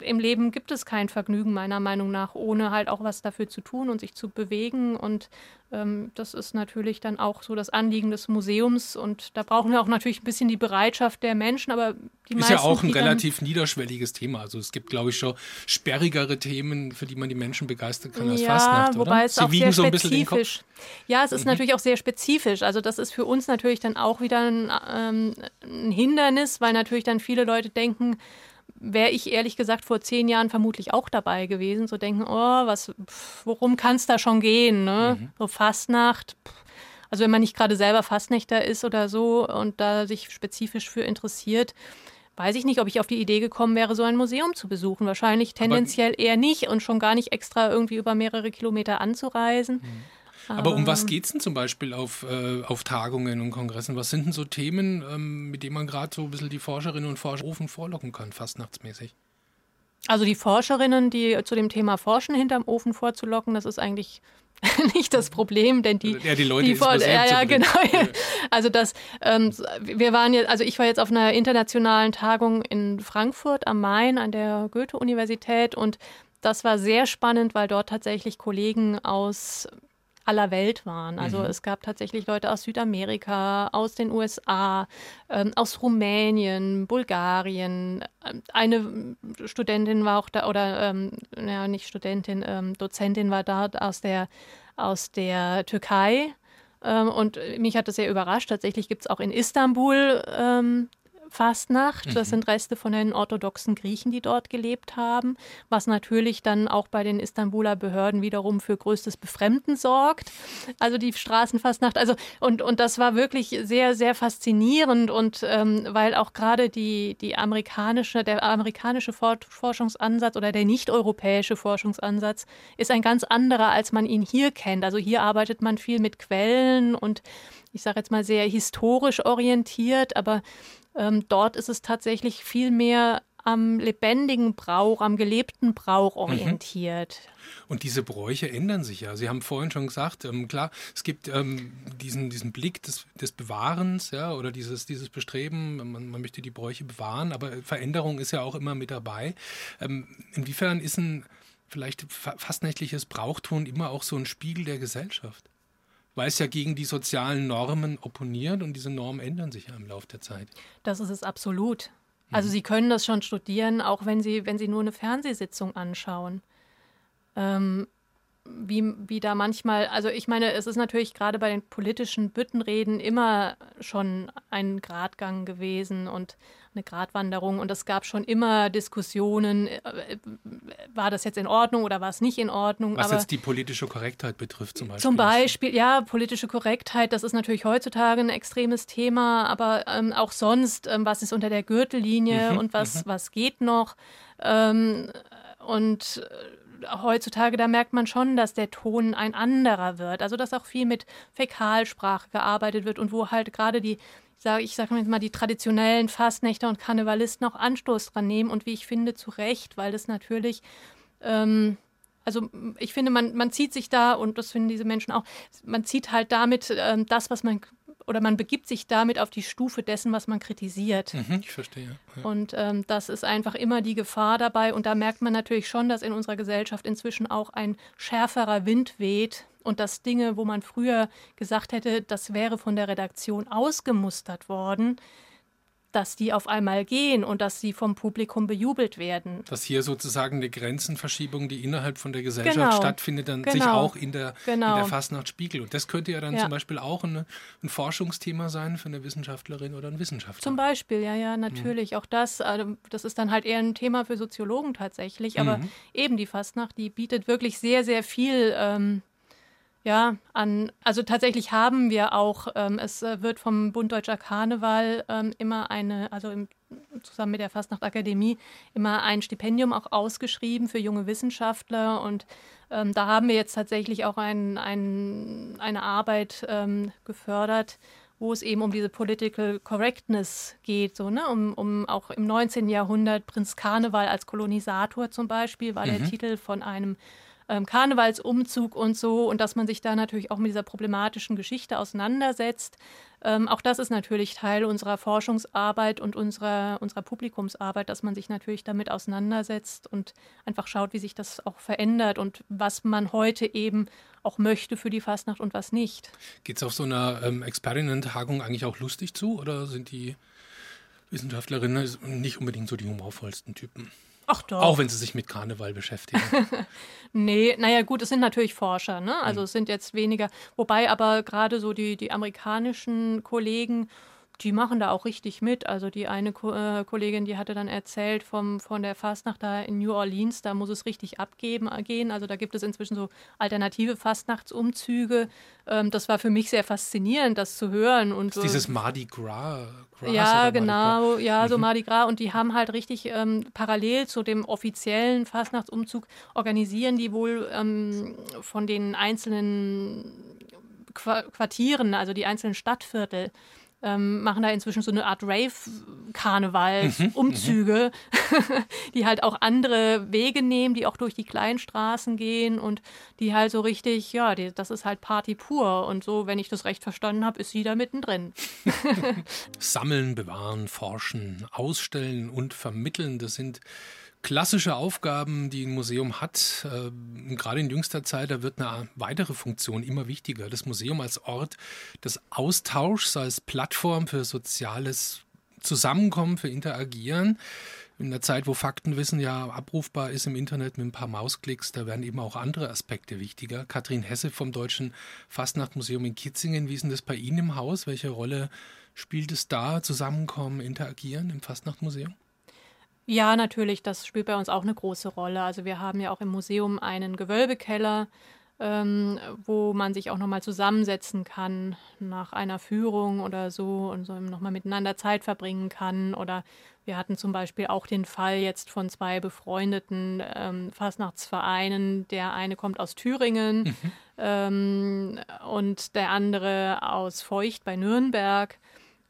im Leben gibt es kein Vergnügen, meiner Meinung nach, ohne halt auch was dafür zu tun und sich zu bewegen. Und das ist natürlich dann auch so das Anliegen des Museums. Und da brauchen wir auch natürlich ein bisschen die Bereitschaft der Menschen, aber die Ist meisten. ja auch ein relativ niederschwelliges Thema. Also es gibt, glaube ich, schon sperrigere Themen, für die man die Menschen begeistern kann als ja, Fastnacht, wobei oder? es Sie auch wiegen sehr so ein bisschen den Kopf. Mhm. spezifisch. Ja, es ist natürlich auch sehr spezifisch. Also das ist für uns natürlich dann auch wieder ein, ähm, ein Hindernis, weil natürlich dann viele Leute denken, wäre ich ehrlich gesagt vor zehn Jahren vermutlich auch dabei gewesen, so denken, oh, was, pf, worum kann es da schon gehen? Ne? Mhm. So Fastnacht. Pf. Also wenn man nicht gerade selber Fastnächter ist oder so und da sich spezifisch für interessiert, weiß ich nicht, ob ich auf die Idee gekommen wäre, so ein Museum zu besuchen. Wahrscheinlich tendenziell eher nicht und schon gar nicht extra irgendwie über mehrere Kilometer anzureisen. Aber um was geht es denn zum Beispiel auf, äh, auf Tagungen und Kongressen? Was sind denn so Themen, ähm, mit denen man gerade so ein bisschen die Forscherinnen und Forscher Ofen vorlocken kann, fastnachtsmäßig? Also die Forscherinnen, die zu dem Thema forschen, hinterm Ofen vorzulocken, das ist eigentlich *laughs* nicht das Problem, denn die, Ja, die Leute For- Museum ja, ja, genau. *laughs* Also das, ähm, wir waren jetzt, also ich war jetzt auf einer internationalen Tagung in Frankfurt am Main an der Goethe-Universität und das war sehr spannend, weil dort tatsächlich Kollegen aus aller Welt waren. Also Mhm. es gab tatsächlich Leute aus Südamerika, aus den USA, ähm, aus Rumänien, Bulgarien. Ähm, Eine Studentin war auch da, oder ähm, ja, nicht Studentin, ähm, Dozentin war da aus der, aus der Türkei. Ähm, und mich hat das sehr überrascht. Tatsächlich gibt es auch in Istanbul Fastnacht. Das sind Reste von den orthodoxen Griechen, die dort gelebt haben, was natürlich dann auch bei den Istanbuler Behörden wiederum für größtes Befremden sorgt. Also die Straßenfastnacht. Also und, und das war wirklich sehr, sehr faszinierend und ähm, weil auch gerade die, die amerikanische, der amerikanische For Forschungsansatz oder der nicht-europäische Forschungsansatz ist ein ganz anderer, als man ihn hier kennt. Also hier arbeitet man viel mit Quellen und ich sage jetzt mal sehr historisch orientiert, aber ähm, dort ist es tatsächlich viel mehr am lebendigen Brauch, am gelebten Brauch orientiert. Und diese Bräuche ändern sich ja. Sie haben vorhin schon gesagt, ähm, klar, es gibt ähm, diesen, diesen Blick des, des Bewahrens, ja, oder dieses, dieses Bestreben, man, man möchte die Bräuche bewahren, aber Veränderung ist ja auch immer mit dabei. Ähm, inwiefern ist ein vielleicht fa- fastnächtliches Brauchton immer auch so ein Spiegel der Gesellschaft? Weil es ja gegen die sozialen Normen opponiert und diese Normen ändern sich ja im Laufe der Zeit. Das ist es absolut. Also Sie können das schon studieren, auch wenn Sie, wenn Sie nur eine Fernsehsitzung anschauen. Ähm, wie, wie da manchmal, also ich meine, es ist natürlich gerade bei den politischen Büttenreden immer schon ein Gratgang gewesen und eine Gratwanderung und es gab schon immer Diskussionen, äh, äh, war das jetzt in Ordnung oder war es nicht in Ordnung. Was aber jetzt die politische Korrektheit betrifft zum Beispiel. zum Beispiel, ja, politische Korrektheit, das ist natürlich heutzutage ein extremes Thema, aber ähm, auch sonst, ähm, was ist unter der Gürtellinie und was, was geht noch. Ähm, und äh, heutzutage, da merkt man schon, dass der Ton ein anderer wird. Also, dass auch viel mit Fäkalsprache gearbeitet wird und wo halt gerade die, sage ich sag jetzt mal, die traditionellen Fastnächter und Karnevalisten auch Anstoß dran nehmen und wie ich finde, zu Recht, weil das natürlich. Ähm, also ich finde, man, man zieht sich da, und das finden diese Menschen auch, man zieht halt damit ähm, das, was man, oder man begibt sich damit auf die Stufe dessen, was man kritisiert. Mhm, ich verstehe. Ja. Und ähm, das ist einfach immer die Gefahr dabei. Und da merkt man natürlich schon, dass in unserer Gesellschaft inzwischen auch ein schärferer Wind weht und dass Dinge, wo man früher gesagt hätte, das wäre von der Redaktion ausgemustert worden, dass die auf einmal gehen und dass sie vom Publikum bejubelt werden. Dass hier sozusagen eine Grenzenverschiebung, die innerhalb von der Gesellschaft Genau. stattfindet, dann sich Genau. auch in der, Genau. in der Fastnacht spiegelt. Und das könnte ja dann Ja. zum Beispiel auch eine, ein Forschungsthema sein für eine Wissenschaftlerin oder einen Wissenschaftler. Zum Beispiel, ja, ja, natürlich. Auch das, also das ist dann halt eher ein Thema für Soziologen tatsächlich. Aber eben die Fastnacht, die bietet wirklich sehr, sehr viel. Ähm, ja, an, also tatsächlich haben wir auch, ähm, es äh, wird vom Bund Deutscher Karneval ähm, immer eine, also im zusammen mit der Fastnachtakademie immer ein Stipendium auch ausgeschrieben für junge Wissenschaftler und ähm, da haben wir jetzt tatsächlich auch ein, ein, eine Arbeit ähm, gefördert, wo es eben um diese Political Correctness geht, so, ne? um, um auch im 19. Jahrhundert Prinz Karneval als Kolonisator zum Beispiel, war mhm. der Titel von einem ähm, Karnevalsumzug und so und dass man sich da natürlich auch mit dieser problematischen Geschichte auseinandersetzt. Ähm, auch das ist natürlich Teil unserer Forschungsarbeit und unserer, unserer Publikumsarbeit, dass man sich natürlich damit auseinandersetzt und einfach schaut, wie sich das auch verändert und was man heute eben auch möchte für die Fastnacht und was nicht. Geht es auf so einer ähm, Experiment-Tagung eigentlich auch lustig zu oder sind die Wissenschaftlerinnen nicht unbedingt so die humorvollsten Typen? Ach doch. Auch wenn sie sich mit Karneval beschäftigen. *laughs* nee, naja, gut, es sind natürlich Forscher, ne? Also mhm. es sind jetzt weniger, wobei aber gerade so die, die amerikanischen Kollegen die machen da auch richtig mit. Also die eine Ko äh, Kollegin, die hatte dann erzählt vom, von der Fastnacht da in New Orleans, da muss es richtig abgeben äh, gehen. Also da gibt es inzwischen so alternative Fastnachtsumzüge. Ähm, das war für mich sehr faszinierend, das zu hören. Und, äh, dieses Mardi Gras. Gras ja, genau, Gras? ja, so mhm. Mardi Gras. Und die haben halt richtig ähm, parallel zu dem offiziellen Fastnachtsumzug organisieren die wohl ähm, von den einzelnen Quartieren, also die einzelnen Stadtviertel, ähm, machen da inzwischen so eine Art Rave-Karneval-Umzüge, mhm, *laughs* die halt auch andere Wege nehmen, die auch durch die kleinen Straßen gehen und die halt so richtig, ja, die, das ist halt Party pur. Und so, wenn ich das recht verstanden habe, ist sie da mittendrin. *laughs* Sammeln, bewahren, forschen, ausstellen und vermitteln, das sind klassische Aufgaben, die ein Museum hat. Äh, gerade in jüngster Zeit, da wird eine weitere Funktion immer wichtiger. Das Museum als Ort des Austauschs, als Plattform für soziales Zusammenkommen, für Interagieren. In der Zeit, wo Faktenwissen ja abrufbar ist im Internet mit ein paar Mausklicks, da werden eben auch andere Aspekte wichtiger. Kathrin Hesse vom Deutschen Fastnachtmuseum in Kitzingen, wie ist denn das bei Ihnen im Haus? Welche Rolle spielt es da, Zusammenkommen, Interagieren im Fastnachtmuseum? Ja, natürlich, das spielt bei uns auch eine große Rolle. Also wir haben ja auch im Museum einen Gewölbekeller, ähm, wo man sich auch nochmal zusammensetzen kann nach einer Führung oder so und so nochmal miteinander Zeit verbringen kann. Oder wir hatten zum Beispiel auch den Fall jetzt von zwei befreundeten ähm, Fastnachtsvereinen. Der eine kommt aus Thüringen mhm. ähm, und der andere aus Feucht bei Nürnberg.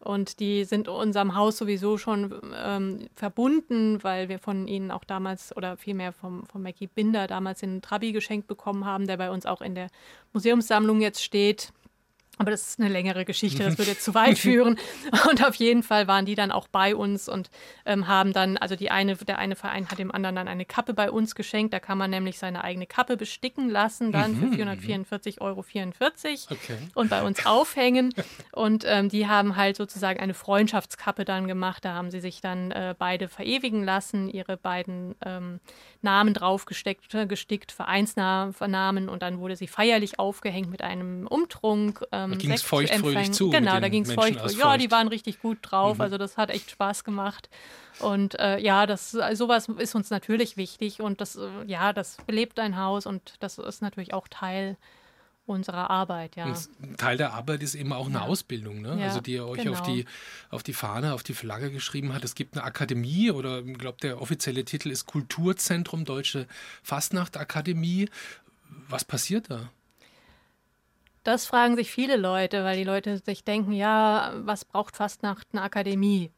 Und die sind unserem Haus sowieso schon ähm, verbunden, weil wir von ihnen auch damals oder vielmehr vom, von Mackie Binder damals den Trabi geschenkt bekommen haben, der bei uns auch in der Museumssammlung jetzt steht. Aber das ist eine längere Geschichte, das würde jetzt *laughs* zu weit führen. Und auf jeden Fall waren die dann auch bei uns und ähm, haben dann, also die eine, der eine Verein hat dem anderen dann eine Kappe bei uns geschenkt. Da kann man nämlich seine eigene Kappe besticken lassen, dann mhm, für 444,44 Euro okay. und bei uns aufhängen. Und ähm, die haben halt sozusagen eine Freundschaftskappe dann gemacht. Da haben sie sich dann äh, beide verewigen lassen, ihre beiden ähm, Namen draufgesteckt, äh, gestickt, Vereinsnamen und dann wurde sie feierlich aufgehängt mit einem Umtrunk. Ähm, da ging es feuchtfröhlich zu. Genau, da ging es feuchtfröhlich. Ja, die waren richtig gut drauf, mhm. also das hat echt Spaß gemacht. Und äh, ja, das, sowas ist uns natürlich wichtig und das, äh, ja, das belebt ein Haus und das ist natürlich auch Teil unserer Arbeit, ja. Und Teil der Arbeit ist eben auch eine ja. Ausbildung, ne? Ja, also die ihr euch genau. auf, die, auf die Fahne, auf die Flagge geschrieben hat. Es gibt eine Akademie oder ich glaube, der offizielle Titel ist Kulturzentrum Deutsche Fastnachtakademie. Was passiert da? Das fragen sich viele Leute, weil die Leute sich denken, ja, was braucht Fastnacht eine Akademie?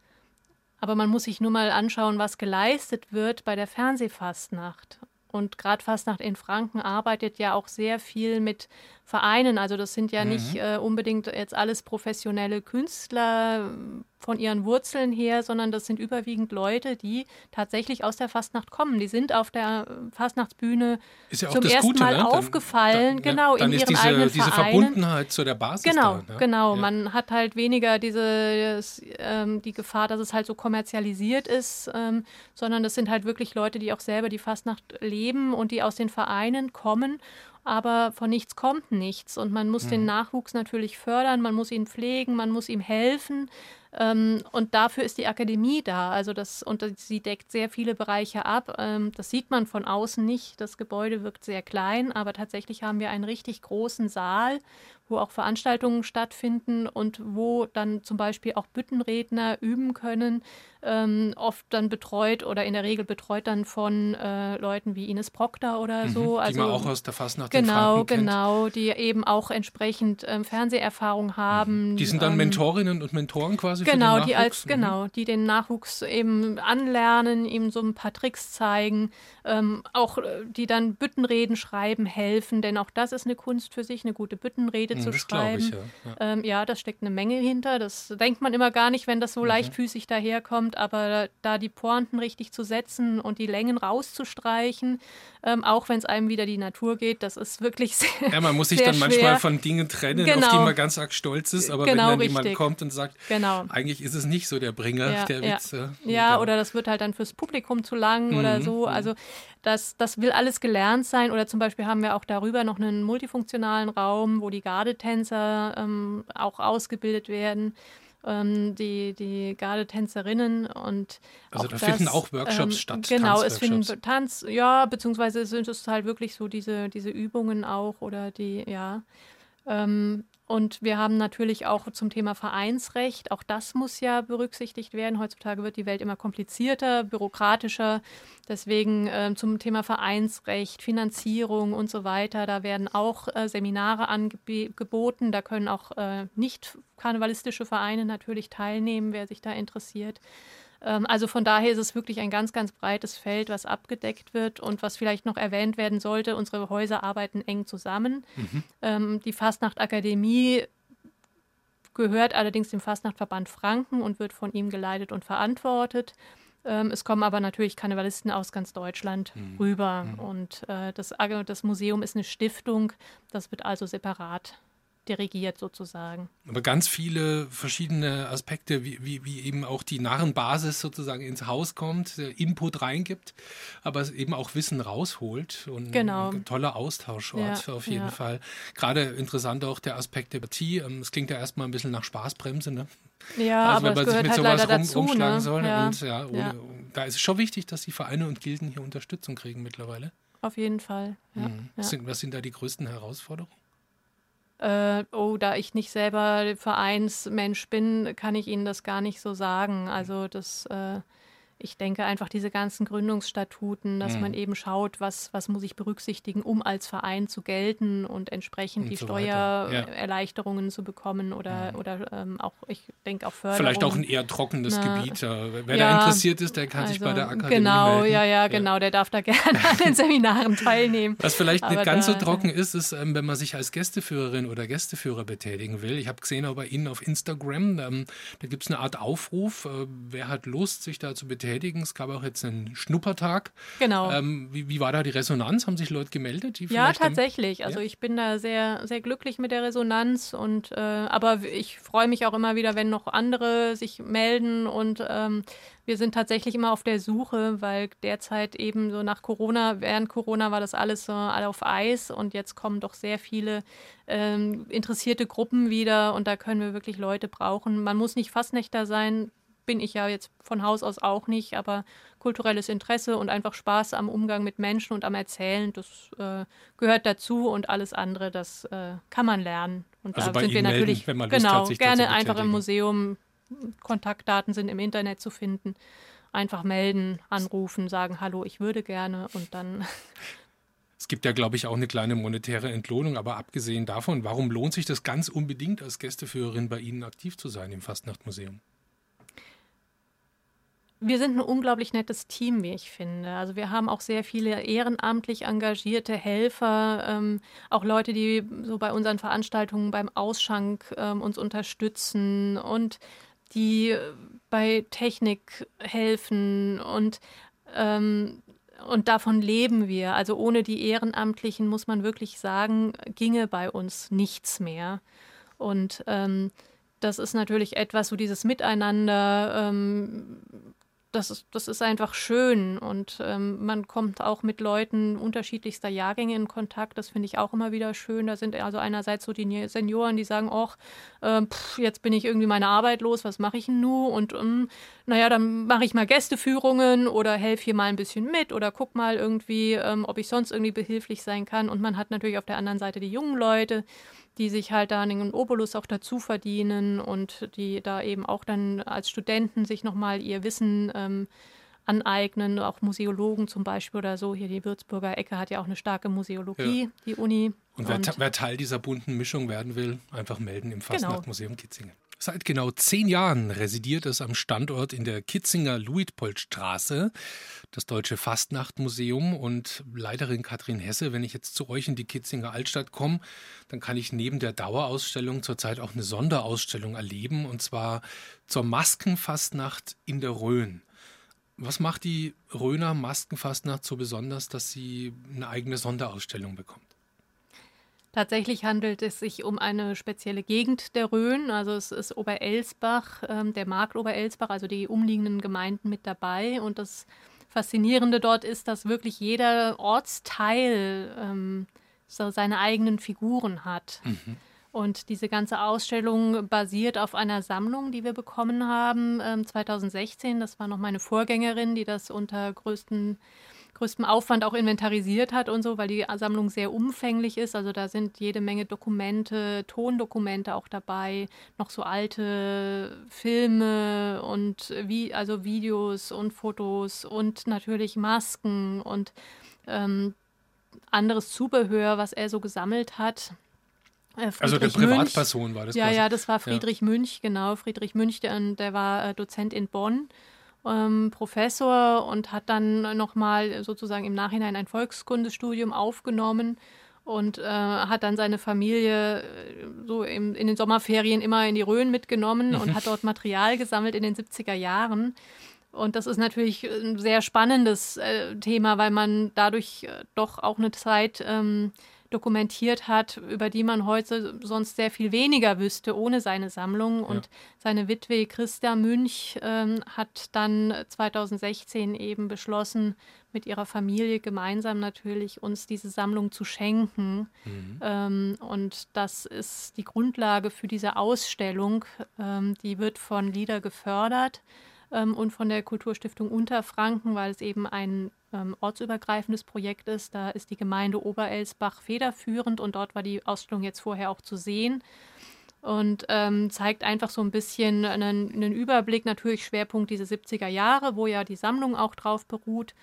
Aber man muss sich nur mal anschauen, was geleistet wird bei der Fernsehfastnacht. Und gerade Fastnacht in Franken arbeitet ja auch sehr viel mit Vereinen. Also das sind ja mhm. nicht äh, unbedingt jetzt alles professionelle Künstler von ihren Wurzeln her, sondern das sind überwiegend Leute, die tatsächlich aus der Fastnacht kommen. Die sind auf der Fastnachtsbühne ja zum ersten Gute, Mal ne? aufgefallen, dann, genau, dann in ihren diese, eigenen diese Verbundenheit zu der Basis. Genau, da, ne? genau. Ja. Man hat halt weniger diese ähm, die Gefahr, dass es halt so kommerzialisiert ist, ähm, sondern das sind halt wirklich Leute, die auch selber die Fastnacht leben und die aus den Vereinen kommen aber von nichts kommt nichts. Und man muss mhm. den Nachwuchs natürlich fördern, man muss ihn pflegen, man muss ihm helfen. Ähm, und dafür ist die Akademie da. Also das, und sie deckt sehr viele Bereiche ab. Ähm, das sieht man von außen nicht. Das Gebäude wirkt sehr klein, aber tatsächlich haben wir einen richtig großen Saal, wo auch Veranstaltungen stattfinden und wo dann zum Beispiel auch Büttenredner üben können, ähm, oft dann betreut oder in der Regel betreut dann von äh, Leuten wie Ines Proctor oder mhm, so. Mhm, also, die man auch aus der Fastnacht Genau, genau, die eben auch entsprechend Fernseherfahrung mhm. haben. Die sind dann Mentorinnen und Mentoren quasi genau, für den die als genau, die den Nachwuchs eben anlernen, ihm so ein paar Tricks zeigen, ähm, auch äh, die dann Büttenreden schreiben helfen, denn auch das ist eine Kunst für sich, eine gute Büttenrede mhm, zu schreiben. Ich, ja. Ja. Ähm, ja. das steckt eine Menge hinter. Das denkt man immer gar nicht, wenn das so mhm. leichtfüßig daherkommt kommt, aber da die Pointen richtig zu setzen und die Längen rauszustreichen, ähm, auch wenn es einem wieder die Natur geht, das ist wirklich *laughs* sehr Ja, man muss sich dann schwer. manchmal von Dingen trennen, genau. auf die man ganz arg stolz ist, aber genau, wenn dann richtig. jemand kommt und sagt, genau. Eigentlich ist es nicht so der Bringer, ja, der ja. Witz. Ja, ja, oder das wird halt dann fürs Publikum zu lang mhm. oder so. Mhm. Also das, das will alles gelernt sein. Oder zum Beispiel haben wir auch darüber noch einen multifunktionalen Raum, wo die Gardetänzer ähm, auch ausgebildet werden ähm, die, die Gardetänzerinnen und Also da das, finden auch Workshops ähm, statt. Genau, es finden Tanz, ja, beziehungsweise sind es halt wirklich so diese, diese Übungen auch oder die, ja. Ähm, und wir haben natürlich auch zum Thema Vereinsrecht, auch das muss ja berücksichtigt werden. Heutzutage wird die Welt immer komplizierter, bürokratischer. Deswegen äh, zum Thema Vereinsrecht, Finanzierung und so weiter, da werden auch äh, Seminare angeboten. Da können auch äh, nicht karnevalistische Vereine natürlich teilnehmen, wer sich da interessiert. Ähm, also von daher ist es wirklich ein ganz, ganz breites Feld, was abgedeckt wird und was vielleicht noch erwähnt werden sollte. Unsere Häuser arbeiten eng zusammen. Mhm. Ähm, die Fastnachtakademie gehört allerdings dem Fastnachtverband Franken und wird von ihm geleitet und verantwortet. Ähm, es kommen aber natürlich Karnevalisten aus ganz Deutschland mhm. rüber. Mhm. Und äh, das, das Museum ist eine Stiftung, das wird also separat dirigiert sozusagen. Aber ganz viele verschiedene Aspekte, wie, wie, wie eben auch die Narrenbasis sozusagen ins Haus kommt, Input reingibt, aber eben auch Wissen rausholt und genau. ein toller Austauschort ja, auf jeden ja. Fall. Gerade interessant auch der Aspekt der Partie. Ähm, es klingt ja erstmal ein bisschen nach Spaßbremse, ne? Ja, also, aber wenn man sich mit halt sowas rum, dazu, rumschlagen ne? soll. Ja. Und ja, ohne, da ist es schon wichtig, dass die Vereine und Gilden hier Unterstützung kriegen mittlerweile. Auf jeden Fall. Mhm. Was, sind, was sind da die größten Herausforderungen? Äh, oh, da ich nicht selber Vereinsmensch bin, kann ich Ihnen das gar nicht so sagen. Also das äh, ich denke einfach diese ganzen Gründungsstatuten, dass mhm. man eben schaut, was, was muss ich berücksichtigen, um als Verein zu gelten und entsprechend und die so Steuererleichterungen ja. zu bekommen oder, mhm. oder ähm, auch, ich denke auch Förderung. Vielleicht auch ein eher trockenes Na, Gebiet. Wer ja, da interessiert ist, der kann also, sich bei der Akademie Genau, melden. ja, ja, genau, der darf da gerne an den *laughs* Seminaren teilnehmen. Was vielleicht Aber nicht ganz da, so trocken ist, ist, ähm, wenn man sich als Gästeführerin oder Gästeführer betätigen will. Ich habe gesehen, auch bei Ihnen auf Instagram, ähm, da gibt es eine Art Aufruf, äh, wer hat Lust, sich da zu betätigen betätigen. Es gab auch jetzt einen Schnuppertag. Genau. Ähm, wie, wie, war da die Resonanz? Haben sich Leute gemeldet? ja, tatsächlich. Dann, also ja? ich bin da sehr, sehr glücklich mit der Resonanz und äh, aber ich freue mich auch immer wieder, wenn noch andere sich melden und ähm, wir sind tatsächlich immer auf der Suche, weil derzeit eben so nach Corona, während Corona war das alles so alle auf Eis und jetzt kommen doch sehr viele ähm, interessierte Gruppen wieder und da können wir wirklich Leute brauchen. Man muss nicht Fassnächter sein, bin ich ja jetzt von Haus aus auch nicht, aber kulturelles Interesse und einfach Spaß am Umgang mit Menschen und am Erzählen, das äh, gehört dazu und alles andere, das äh, kann man lernen. Und also da sind wir natürlich melden, genau hat, gerne einfach im Museum. Kontaktdaten sind im Internet zu finden. Einfach melden, anrufen, sagen Hallo, ich würde gerne und dann *laughs* Es gibt ja, glaube ich, auch eine kleine monetäre Entlohnung, aber abgesehen davon, warum lohnt sich das ganz unbedingt als Gästeführerin bei Ihnen aktiv zu sein im Fastnachtmuseum? Wir sind ein unglaublich nettes Team, wie ich finde. Also wir haben auch sehr viele ehrenamtlich engagierte Helfer, ähm, auch Leute, die so bei unseren Veranstaltungen beim Ausschank ähm, uns unterstützen und die bei Technik helfen und ähm, und davon leben wir. Also ohne die Ehrenamtlichen muss man wirklich sagen, ginge bei uns nichts mehr. Und ähm, das ist natürlich etwas, so dieses Miteinander, ähm, das ist, das ist einfach schön und ähm, man kommt auch mit Leuten unterschiedlichster Jahrgänge in Kontakt. Das finde ich auch immer wieder schön. Da sind also einerseits so die Senioren, die sagen, ach, äh, jetzt bin ich irgendwie meine Arbeit los, was mache ich denn nun? Und ähm, naja, dann mache ich mal Gästeführungen oder helfe hier mal ein bisschen mit oder guck mal irgendwie, ähm, ob ich sonst irgendwie behilflich sein kann. Und man hat natürlich auf der anderen Seite die jungen Leute, die sich halt da einen Obolus auch dazu verdienen und die da eben auch dann als Studenten sich nochmal ihr Wissen ähm, aneignen, auch Museologen zum Beispiel oder so. Hier die Würzburger Ecke hat ja auch eine starke Museologie, ja. die Uni. Und wer, und wer, Teil dieser bunten Mischung werden will, einfach melden im genau. Fastnachtmuseum Kitzingen. Seit genau zehn Jahren residiert es am Standort in der Kitzinger Luitpoldstraße, das Deutsche Fastnachtmuseum. Und Leiterin Katrin Hesse, wenn ich jetzt zu euch in die Kitzinger Altstadt komme, dann kann ich neben der Dauerausstellung zurzeit auch eine Sonderausstellung erleben, und zwar zur Maskenfastnacht in der Rhön. Was macht die Rhöner Maskenfastnacht so besonders, dass sie eine eigene Sonderausstellung bekommt? Tatsächlich handelt es sich um eine spezielle Gegend der Rhön. Also es ist Oberelsbach, ähm, der Markt Oberelsbach, also die umliegenden Gemeinden mit dabei. Und das Faszinierende dort ist, dass wirklich jeder Ortsteil ähm, so seine eigenen Figuren hat. Mhm. Und diese ganze Ausstellung basiert auf einer Sammlung, die wir bekommen haben ähm, 2016. Das war noch meine Vorgängerin, die das unter größten größtem Aufwand auch inventarisiert hat und so, weil die Sammlung sehr umfänglich ist. Also da sind jede Menge Dokumente, Tondokumente auch dabei, noch so alte Filme und wie, also Videos und Fotos und natürlich Masken und ähm, anderes Zubehör, was er so gesammelt hat. Äh, also der Privatperson Münch. war das. Ja, quasi. ja, das war Friedrich ja. Münch, genau. Friedrich Münch, der, der war äh, Dozent in Bonn ähm, Professor und hat dann nochmal sozusagen im Nachhinein ein Volkskundestudium aufgenommen und äh, hat dann seine Familie äh, so im, in den Sommerferien immer in die Rhön mitgenommen und hat dort Material gesammelt in den 70er Jahren. Und das ist natürlich ein sehr spannendes äh, Thema, weil man dadurch doch auch eine Zeit ähm, dokumentiert hat, über die man heute sonst sehr viel weniger wüsste ohne seine Sammlung. Und ja. seine Witwe Christa Münch ähm, hat dann 2016 eben beschlossen, mit ihrer Familie gemeinsam natürlich uns diese Sammlung zu schenken. Mhm. Ähm, und das ist die Grundlage für diese Ausstellung. Ähm, die wird von LIDA gefördert ähm, und von der Kulturstiftung Unterfranken, weil es eben ein ähm, ortsübergreifendes Projekt ist. Da ist die Gemeinde Oberelsbach federführend und dort war die Ausstellung jetzt vorher auch zu sehen und ähm, zeigt einfach so ein bisschen einen, einen, Überblick, natürlich Schwerpunkt diese 70er Jahre, wo ja die Sammlung auch drauf beruht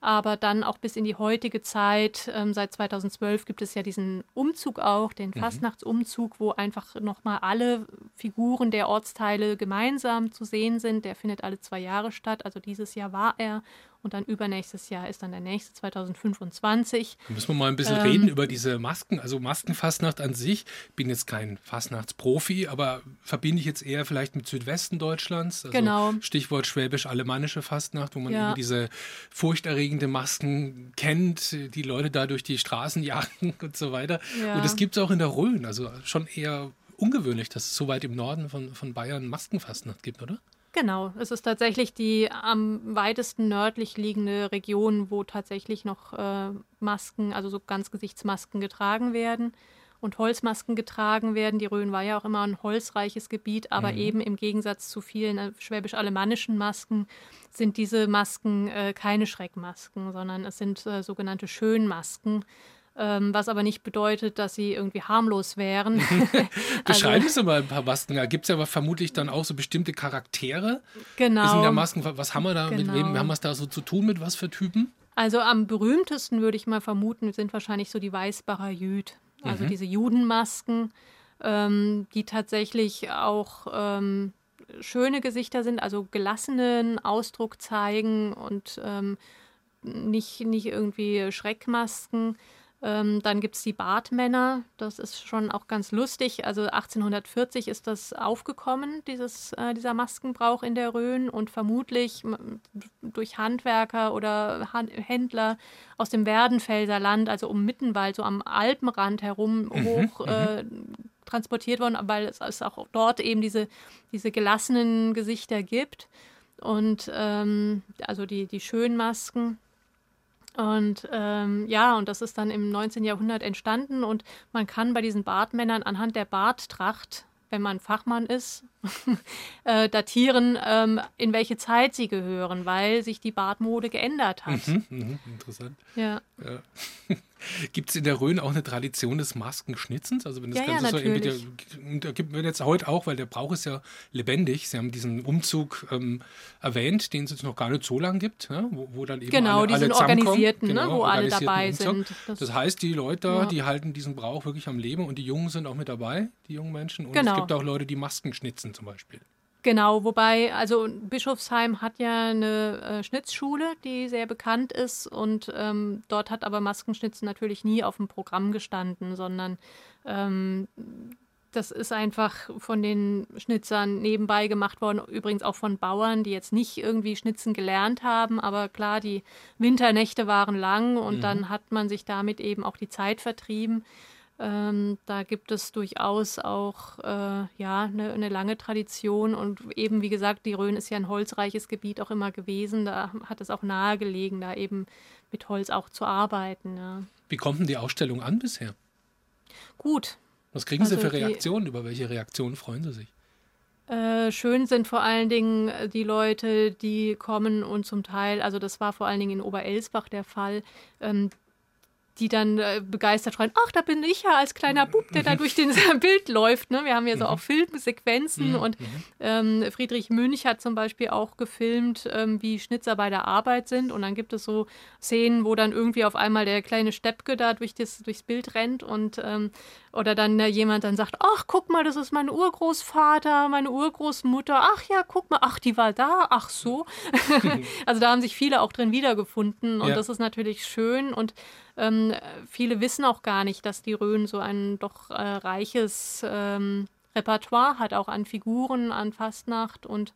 aber dann auch bis in die heutige Zeit. Ähm, seit 2012 gibt es ja diesen Umzug auch, den mhm. Fastnachtsumzug, wo einfach nochmal alle Figuren der Ortsteile gemeinsam zu sehen sind. Der findet alle zwei Jahre statt. Also dieses Jahr war er und dann übernächstes Jahr ist dann der nächste 2025. Da müssen wir mal ein bisschen ähm, reden über diese Masken. Also Maskenfastnacht an sich. Ich bin jetzt kein Fastnachtsprofi, aber verbinde ich jetzt eher vielleicht mit Südwesten Deutschlands. Also genau. Stichwort schwäbisch-alemannische Fastnacht, wo man ja. eben diese furchterregende Masken kennt, die Leute da durch die Straßen *laughs* jagen und so weiter. Ja. Und das gibt es auch in der Rhön. Also schon eher ungewöhnlich, dass es so weit im Norden von, von Bayern Maskenfastnacht gibt, oder? Genau, es ist tatsächlich die am weitesten nördlich liegende Region, wo tatsächlich noch äh, Masken, also so Ganzgesichtsmasken getragen werden und Holzmasken getragen werden. Die Rhön war ja auch immer ein holzreiches Gebiet, aber mhm. eben im Gegensatz zu vielen äh, schwäbisch-alemannischen Masken sind diese Masken äh, keine Schreckmasken, sondern es sind äh, sogenannte Schönmasken ähm, was aber nicht bedeutet, dass sie irgendwie harmlos wären. *laughs* *laughs* Beschreiben also, Sie mal ein paar Masken. Da gibt es ja aber vermutlich dann auch so bestimmte Charaktere. Genau. In der Masken, was haben wir da, genau. mit wem haben wir es da so zu tun, mit was für Typen? Also am berühmtesten würde ich mal vermuten, sind wahrscheinlich so die Weißbacher Jüd. Also mhm. diese Judenmasken, ähm, die tatsächlich auch ähm, schöne Gesichter sind, also gelassenen Ausdruck zeigen und ähm, nicht, nicht irgendwie Schreckmasken. Ähm, dann gibt es die Bartmänner, das ist schon auch ganz lustig. Also 1840 ist das aufgekommen, dieses, äh, dieser Maskenbrauch in der Rhön und vermutlich durch Handwerker oder Han Händler aus dem Werdenfelser Land, also um Mittenwald, so am Alpenrand herum mhm, hoch mhm. äh, transportiert worden, weil es, es, auch dort eben diese, diese gelassenen Gesichter gibt. Und ähm, also die, die Schönmasken. Und ähm, ja, und das ist dann im 19. Jahrhundert entstanden und man kann bei diesen Bartmännern anhand der Barttracht, wenn man Fachmann ist, *laughs* äh, datieren, ähm, in welche Zeit sie gehören, weil sich die Bartmode geändert hat. Mhm, mh, interessant. Ja. Ja. *laughs* Gibt es in der Rhön auch eine Tradition des Maskenschnitzens? Also wenn das ja, Ganze ja, so natürlich. da gibt wir jetzt heute auch, weil der Brauch ist ja lebendig. Sie haben diesen Umzug ähm, erwähnt, den es jetzt noch gar nicht so lange gibt, ja? wo, wo, dann eben genau, alle, diesen alle zusammenkommen. organisierten, genau, ne? wo alle dabei Umzug. sind. Das, das, heißt, die Leute da, Ja. die halten diesen Brauch wirklich am Leben und die Jungen sind auch mit dabei, die jungen Menschen. Und Genau. es gibt auch Leute, die Masken schnitzen zum Beispiel. Genau, wobei, also Bischofsheim hat ja eine äh, Schnitzschule, die sehr bekannt ist und ähm, dort hat aber Maskenschnitzen natürlich nie auf dem Programm gestanden, sondern ähm, das ist einfach von den Schnitzern nebenbei gemacht worden, übrigens auch von Bauern, die jetzt nicht irgendwie Schnitzen gelernt haben, aber klar, die Winternächte waren lang und dann hat man sich damit eben auch die Zeit vertrieben. Ähm, da gibt es durchaus auch äh, ja, eine, eine lange Tradition und eben, wie gesagt, die Rhön ist ja ein holzreiches Gebiet auch immer gewesen. Da hat es auch nahegelegen, da eben mit Holz auch zu arbeiten. Ja. Wie kommt denn die Ausstellung an bisher? Gut. Was kriegen Sie Also für die- Reaktionen? Über welche Reaktionen freuen Sie sich? Äh, schön sind vor allen Dingen äh, die Leute, die kommen und zum Teil, also das war vor allen Dingen in Oberelsbach der Fall, ähm, die dann äh, begeistert schreien, ach, da bin ich ja als kleiner Bub, der da durch den *laughs* Bild läuft. Ne? Wir haben ja so auch Filmsequenzen und ähm, Friedrich Münch hat zum Beispiel auch gefilmt, ähm, wie Schnitzer bei der Arbeit sind und dann gibt es so Szenen, wo dann irgendwie auf einmal der kleine Steppke da durch das, durchs Bild rennt und ähm, oder dann äh, jemand dann sagt, ach, guck mal, das ist mein Urgroßvater, meine Urgroßmutter, ach ja, guck mal, ach, die war da, ach so. *laughs* *laughs* also da haben sich viele auch drin wiedergefunden und Ja. das ist natürlich schön und ähm, viele wissen auch gar nicht, dass die Rhön so ein doch äh, reiches ähm, Repertoire hat, auch an Figuren, an Fastnacht. Und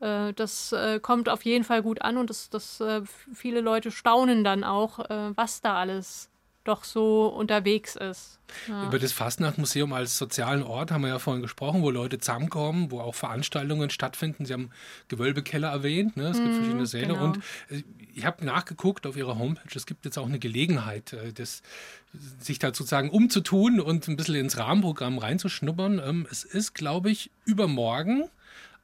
äh, das äh, kommt auf jeden Fall gut an. Und das, das äh, viele Leute staunen dann auch, was da alles doch so unterwegs ist. Ja. Über das Fastnachtmuseum als sozialen Ort haben wir ja vorhin gesprochen, wo Leute zusammenkommen, wo auch Veranstaltungen stattfinden. Sie haben Gewölbekeller erwähnt, ne? es gibt verschiedene Säle. genau. Und äh, ich habe nachgeguckt auf Ihrer Homepage, es gibt jetzt auch eine Gelegenheit, äh, das, sich da sozusagen umzutun und ein bisschen ins Rahmenprogramm reinzuschnuppern. Ähm, es ist, glaube ich, übermorgen.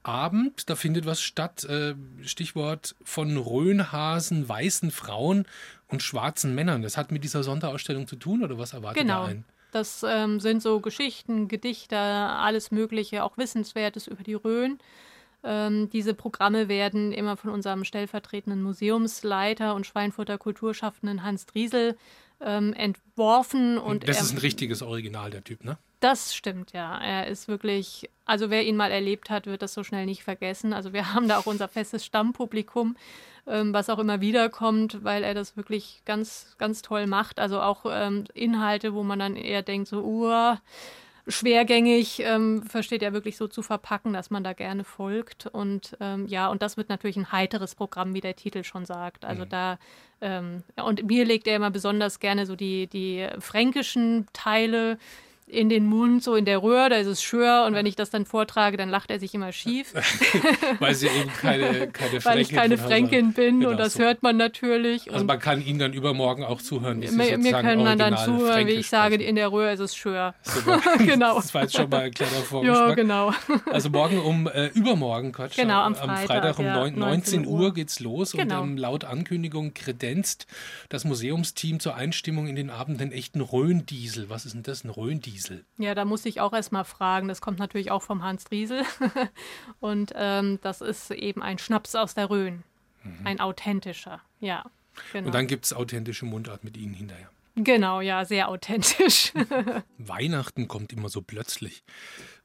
Abend, da findet was statt, äh, Stichwort von Rhönhasen, weißen Frauen und schwarzen Männern. Das hat mit dieser Sonderausstellung zu tun oder was erwartet Genau. da ein? Das ähm, sind so Geschichten, Gedichte, alles Mögliche, auch Wissenswertes über die Rhön. Ähm, diese Programme werden immer von unserem stellvertretenden Museumsleiter und Schweinfurter Kulturschaffenden Hans Driesel ähm, entworfen. Und das er, ist ein richtiges Original, der Typ, ne? Das stimmt, ja. Er ist wirklich, also wer ihn mal erlebt hat, wird das so schnell nicht vergessen. Also wir *laughs* haben da auch unser festes Stammpublikum, ähm, was auch immer wiederkommt, weil er das wirklich ganz, ganz toll macht. Also auch ähm, Inhalte, wo man dann eher denkt, so, uh, schwergängig, ähm, versteht er wirklich so zu verpacken, dass man da gerne folgt. Und ähm, ja, und das wird natürlich ein heiteres Programm, wie der Titel schon sagt. Also da, ähm, und mir legt er immer besonders gerne so die, die fränkischen Teile in den Mund, so in der Röhre, da ist es schör und wenn ich das dann vortrage, dann lacht er sich immer schief, *laughs* Weil sie eben keine, keine weil ich Fränkin keine Fränkin bin Genau und das so. hört man natürlich. Also und man kann ihnen dann übermorgen auch zuhören. wie sie mir, können man dann zuhören, wie Fränkisch ich sage, sprechen. in der Röhre ist es schör. Super. *laughs* genau. Das war jetzt schon mal ein kleiner Ja, Vorgeschmack. genau. *laughs* Also morgen um, äh, übermorgen, Quatsch, Genau, am am Freitag, um ja, neun- 19 19 Uhr Uhr geht's los Genau. und ähm, laut Ankündigung kredenzt das Museumsteam zur Einstimmung in den Abend den echten Rhöndiesel. Was ist denn das, ein Rhöndiesel? Ja, da muss ich auch erstmal fragen. Das kommt natürlich auch vom Hans Driesel. *laughs* Und ähm, das ist eben ein Schnaps aus der Rhön. Ein authentischer, ja. Genau. Mhm. Und dann gibt's authentische Mundart mit ihnen hinterher. genau, ja, sehr authentisch. *laughs* Weihnachten kommt immer so plötzlich.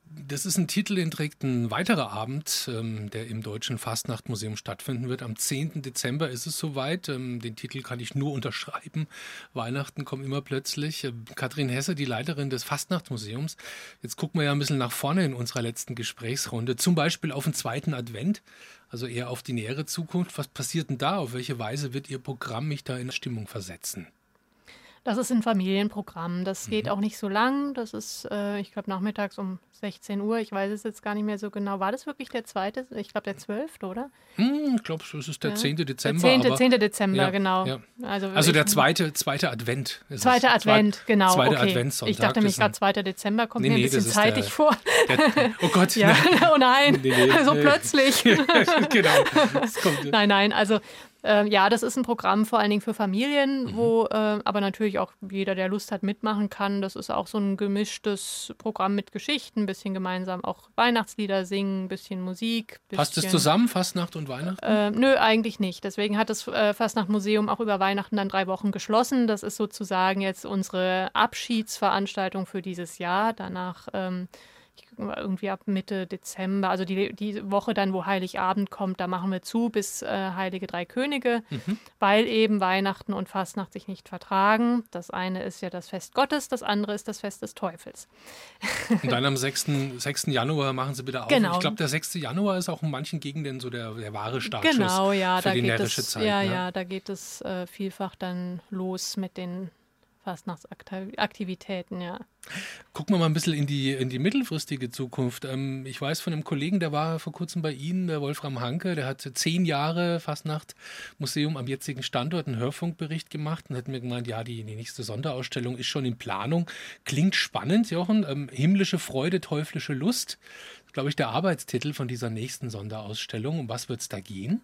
Das ist ein Titel, den trägt ein weiterer Abend, ähm, der im Deutschen Fastnachtmuseum stattfinden wird. Am 10. Dezember ist es soweit. Ähm, den Titel kann ich nur *laughs* unterschreiben. Weihnachten kommt immer plötzlich. Äh, Kathrin Hesse, die Leiterin des Fastnachtmuseums. Jetzt gucken wir ja ein bisschen nach vorne in unserer letzten Gesprächsrunde. Zum Beispiel auf den zweiten Advent, also eher auf die nähere Zukunft. Was passiert denn da? Auf welche Weise wird Ihr Programm mich da in Stimmung versetzen? Das ist ein Familienprogramm. Das Mhm. geht auch nicht so lang. Das ist, äh, ich glaube, nachmittags um 16 Uhr, ich weiß es jetzt gar nicht mehr so genau. War das wirklich der zweite? Ich glaube, der 12., oder? Hm, ich glaube, es ist der ja. 10. Dezember. Der 10. Aber, 10. Dezember, ja, genau. Ja. Also, also der zweite, zweite Advent. Zweiter Advent, Zweit, genau. Zweiter okay. Adventssonntag. Ich dachte nämlich gerade 2. Dezember kommt nee, mir ein bisschen zeitig der, vor. Der, oh Gott. *laughs* ja. *laughs* oh nein, nee, nee, *laughs* so plötzlich. genau. Nein, nein, also äh, ja, das ist ein Programm vor allen Dingen für Familien, mhm. wo äh, aber natürlich auch jeder, der Lust hat, mitmachen kann. Das ist auch so ein gemischtes Programm mit Geschichten, ein bisschen gemeinsam auch Weihnachtslieder singen, ein bisschen Musik. Bisschen, Passt es zusammen, Fastnacht und Weihnachten? Äh, nö, eigentlich nicht. Deswegen hat das äh, Fastnacht-Museum auch über Weihnachten dann drei Wochen geschlossen. Das ist sozusagen jetzt unsere Abschiedsveranstaltung für dieses Jahr. Danach ähm, irgendwie ab Mitte Dezember, also die, die Woche dann, wo Heiligabend kommt, da machen wir zu bis äh, Heilige Drei Könige, mhm. weil eben Weihnachten und Fastnacht sich nicht vertragen. Das eine ist ja das Fest Gottes, das andere ist das Fest des Teufels. Und dann am 6. 6. Januar machen sie bitte auf. Genau. Ich glaube, der 6. Januar ist auch in manchen Gegenden so der, der wahre Startschuss genau, ja, für da die geht närrische es, Zeit. Ja, ne? ja, da geht es äh, vielfach dann los mit den Fastnachtsaktivitäten, ja. Gucken wir mal ein bisschen in die, in die mittelfristige Zukunft. Ähm, ich weiß von einem Kollegen, der war vor kurzem bei Ihnen, der Wolfram Hanke, der hat zehn Jahre Fastnachtmuseum am jetzigen Standort einen Hörfunkbericht gemacht und hat mir gemeint, ja, die, die nächste Sonderausstellung ist schon in Planung. Klingt spannend, Jochen. Ähm, himmlische Freude, teuflische Lust. Glaube ich, der Arbeitstitel von dieser nächsten Sonderausstellung. Um was wird es da gehen?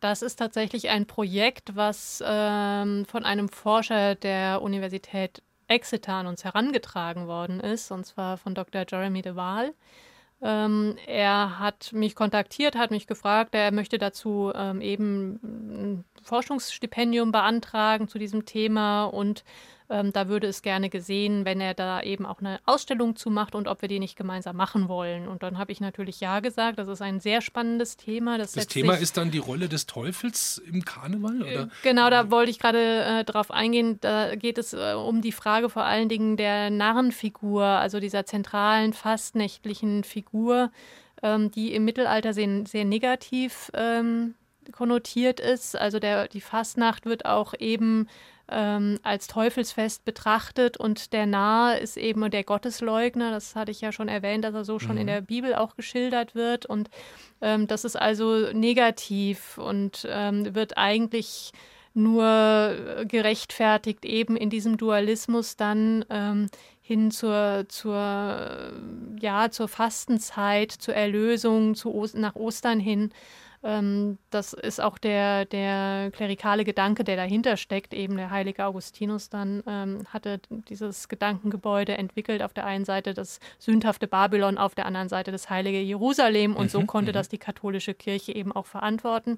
Das ist tatsächlich ein Projekt, was ähm, von einem Forscher der Universität Exeter an uns herangetragen worden ist, und zwar von Dr. Jeremy de Waal. Ähm, er hat mich kontaktiert, hat mich gefragt, er möchte dazu ähm, eben ein Forschungsstipendium beantragen zu diesem Thema und ähm, da würde es gerne gesehen, wenn er da eben auch eine Ausstellung zu macht und ob wir die nicht gemeinsam machen wollen. Und dann habe ich natürlich Ja gesagt. Das ist ein sehr spannendes Thema. Das, das Thema ist dann die Rolle des Teufels im Karneval? Oder? Äh, genau, da wollte ich gerade äh, drauf eingehen. Da geht es äh, um die Frage vor allen Dingen der Narrenfigur, also dieser zentralen, fastnächtlichen Figur, ähm, die im Mittelalter sehr, sehr negativ ähm, konnotiert ist. Also der, die Fastnacht wird auch eben ähm, als Teufelsfest betrachtet und der Nahe ist eben der Gottesleugner. Das hatte ich ja schon erwähnt, dass er so schon mhm. in der Bibel auch geschildert wird. Und ähm, das ist also negativ und ähm, wird eigentlich nur gerechtfertigt eben in diesem Dualismus dann ähm, hin zur, zur, ja, zur Fastenzeit, zur Erlösung, zu Ost nach Ostern hin. Ähm, das ist auch der, der klerikale Gedanke, der dahinter steckt. Eben der heilige Augustinus dann ähm, hatte dieses Gedankengebäude entwickelt. Auf der einen Seite das sündhafte Babylon, auf der anderen Seite das heilige Jerusalem. Und mhm, so konnte mhm. das die katholische Kirche eben auch verantworten.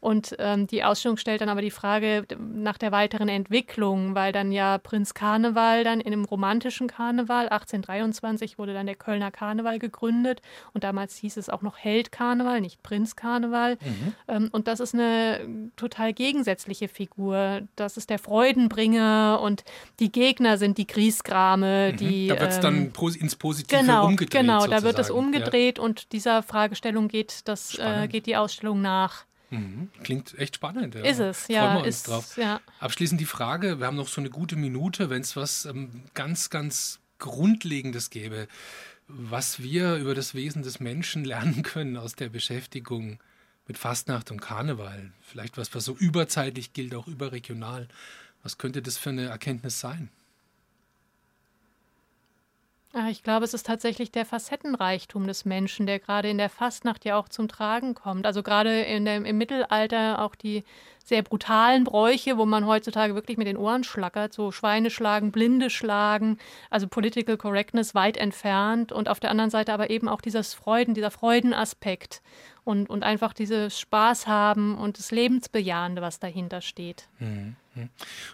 Und ähm, die Ausstellung stellt dann aber die Frage nach der weiteren Entwicklung, weil dann ja Prinz Karneval dann in einem romantischen Karneval, 1823 wurde dann der Kölner Karneval gegründet. Und damals hieß es auch noch Held Karneval, nicht Prinz Karneval. Karneval. Mhm. Ähm, und das ist eine total gegensätzliche Figur. Das ist der Freudenbringer und die Gegner sind die Griesgrame, mhm. die. Da wird es ähm, dann ins Positive genau, umgedreht. Genau, sozusagen. da wird es umgedreht ja. und dieser Fragestellung geht, das, äh, geht die Ausstellung nach. Mhm. Klingt echt spannend. Ja. Ist es, ja. Freuen wir uns ist, drauf. Ja. Abschließend die Frage: Wir haben noch so eine gute Minute, wenn es was ähm, ganz, ganz Grundlegendes gäbe, was wir über das Wesen des Menschen *laughs* lernen können aus der Beschäftigung mit Fastnacht und Karneval. Vielleicht was, was so überzeitlich gilt, auch überregional. Was könnte das für eine Erkenntnis sein? Ah, ich glaube, es ist tatsächlich der Facettenreichtum des Menschen, der gerade in der Fastnacht ja auch zum Tragen kommt. Also gerade in dem, im Mittelalter auch die sehr brutalen Bräuche, wo man heutzutage wirklich mit den Ohren schlackert, so Schweine schlagen, Blinde schlagen, also Political Correctness weit entfernt und auf der anderen Seite aber eben auch dieses Freuden, dieser Freudenaspekt und, und einfach dieses Spaß haben und das Lebensbejahende, was dahinter steht. Mhm.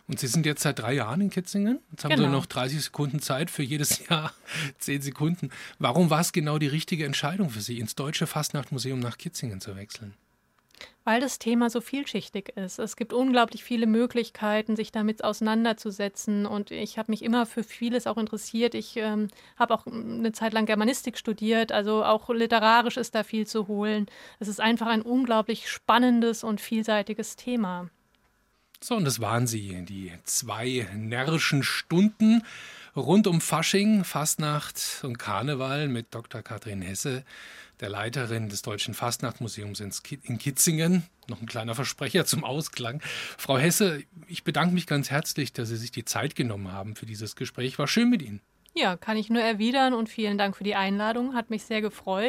Und Sie sind jetzt seit drei Jahren in Kitzingen. Jetzt haben genau. Sie noch 30 Sekunden Zeit für jedes *laughs* Jahr, 10 Sekunden. Warum war es genau die richtige Entscheidung für Sie, ins Deutsche Fastnachtmuseum nach Kitzingen zu wechseln? Weil das Thema so vielschichtig ist. Es gibt unglaublich viele Möglichkeiten, sich damit auseinanderzusetzen. Und ich habe mich immer für vieles auch interessiert. Ich ähm, habe auch eine Zeit lang Germanistik studiert. Also auch literarisch ist da viel zu holen. Es ist einfach ein unglaublich spannendes und vielseitiges Thema. So, und das waren sie, die zwei närrischen Stunden rund um Fasching, Fastnacht und Karneval mit Dr. Katrin Hesse, der Leiterin des Deutschen Fastnachtmuseums in Kitzingen. Noch ein kleiner Versprecher zum Ausklang. Frau Hesse, ich bedanke mich ganz herzlich, dass Sie sich die Zeit genommen haben für dieses Gespräch. War schön mit Ihnen. Ja, kann ich nur erwidern und vielen Dank für die Einladung. Hat mich sehr gefreut.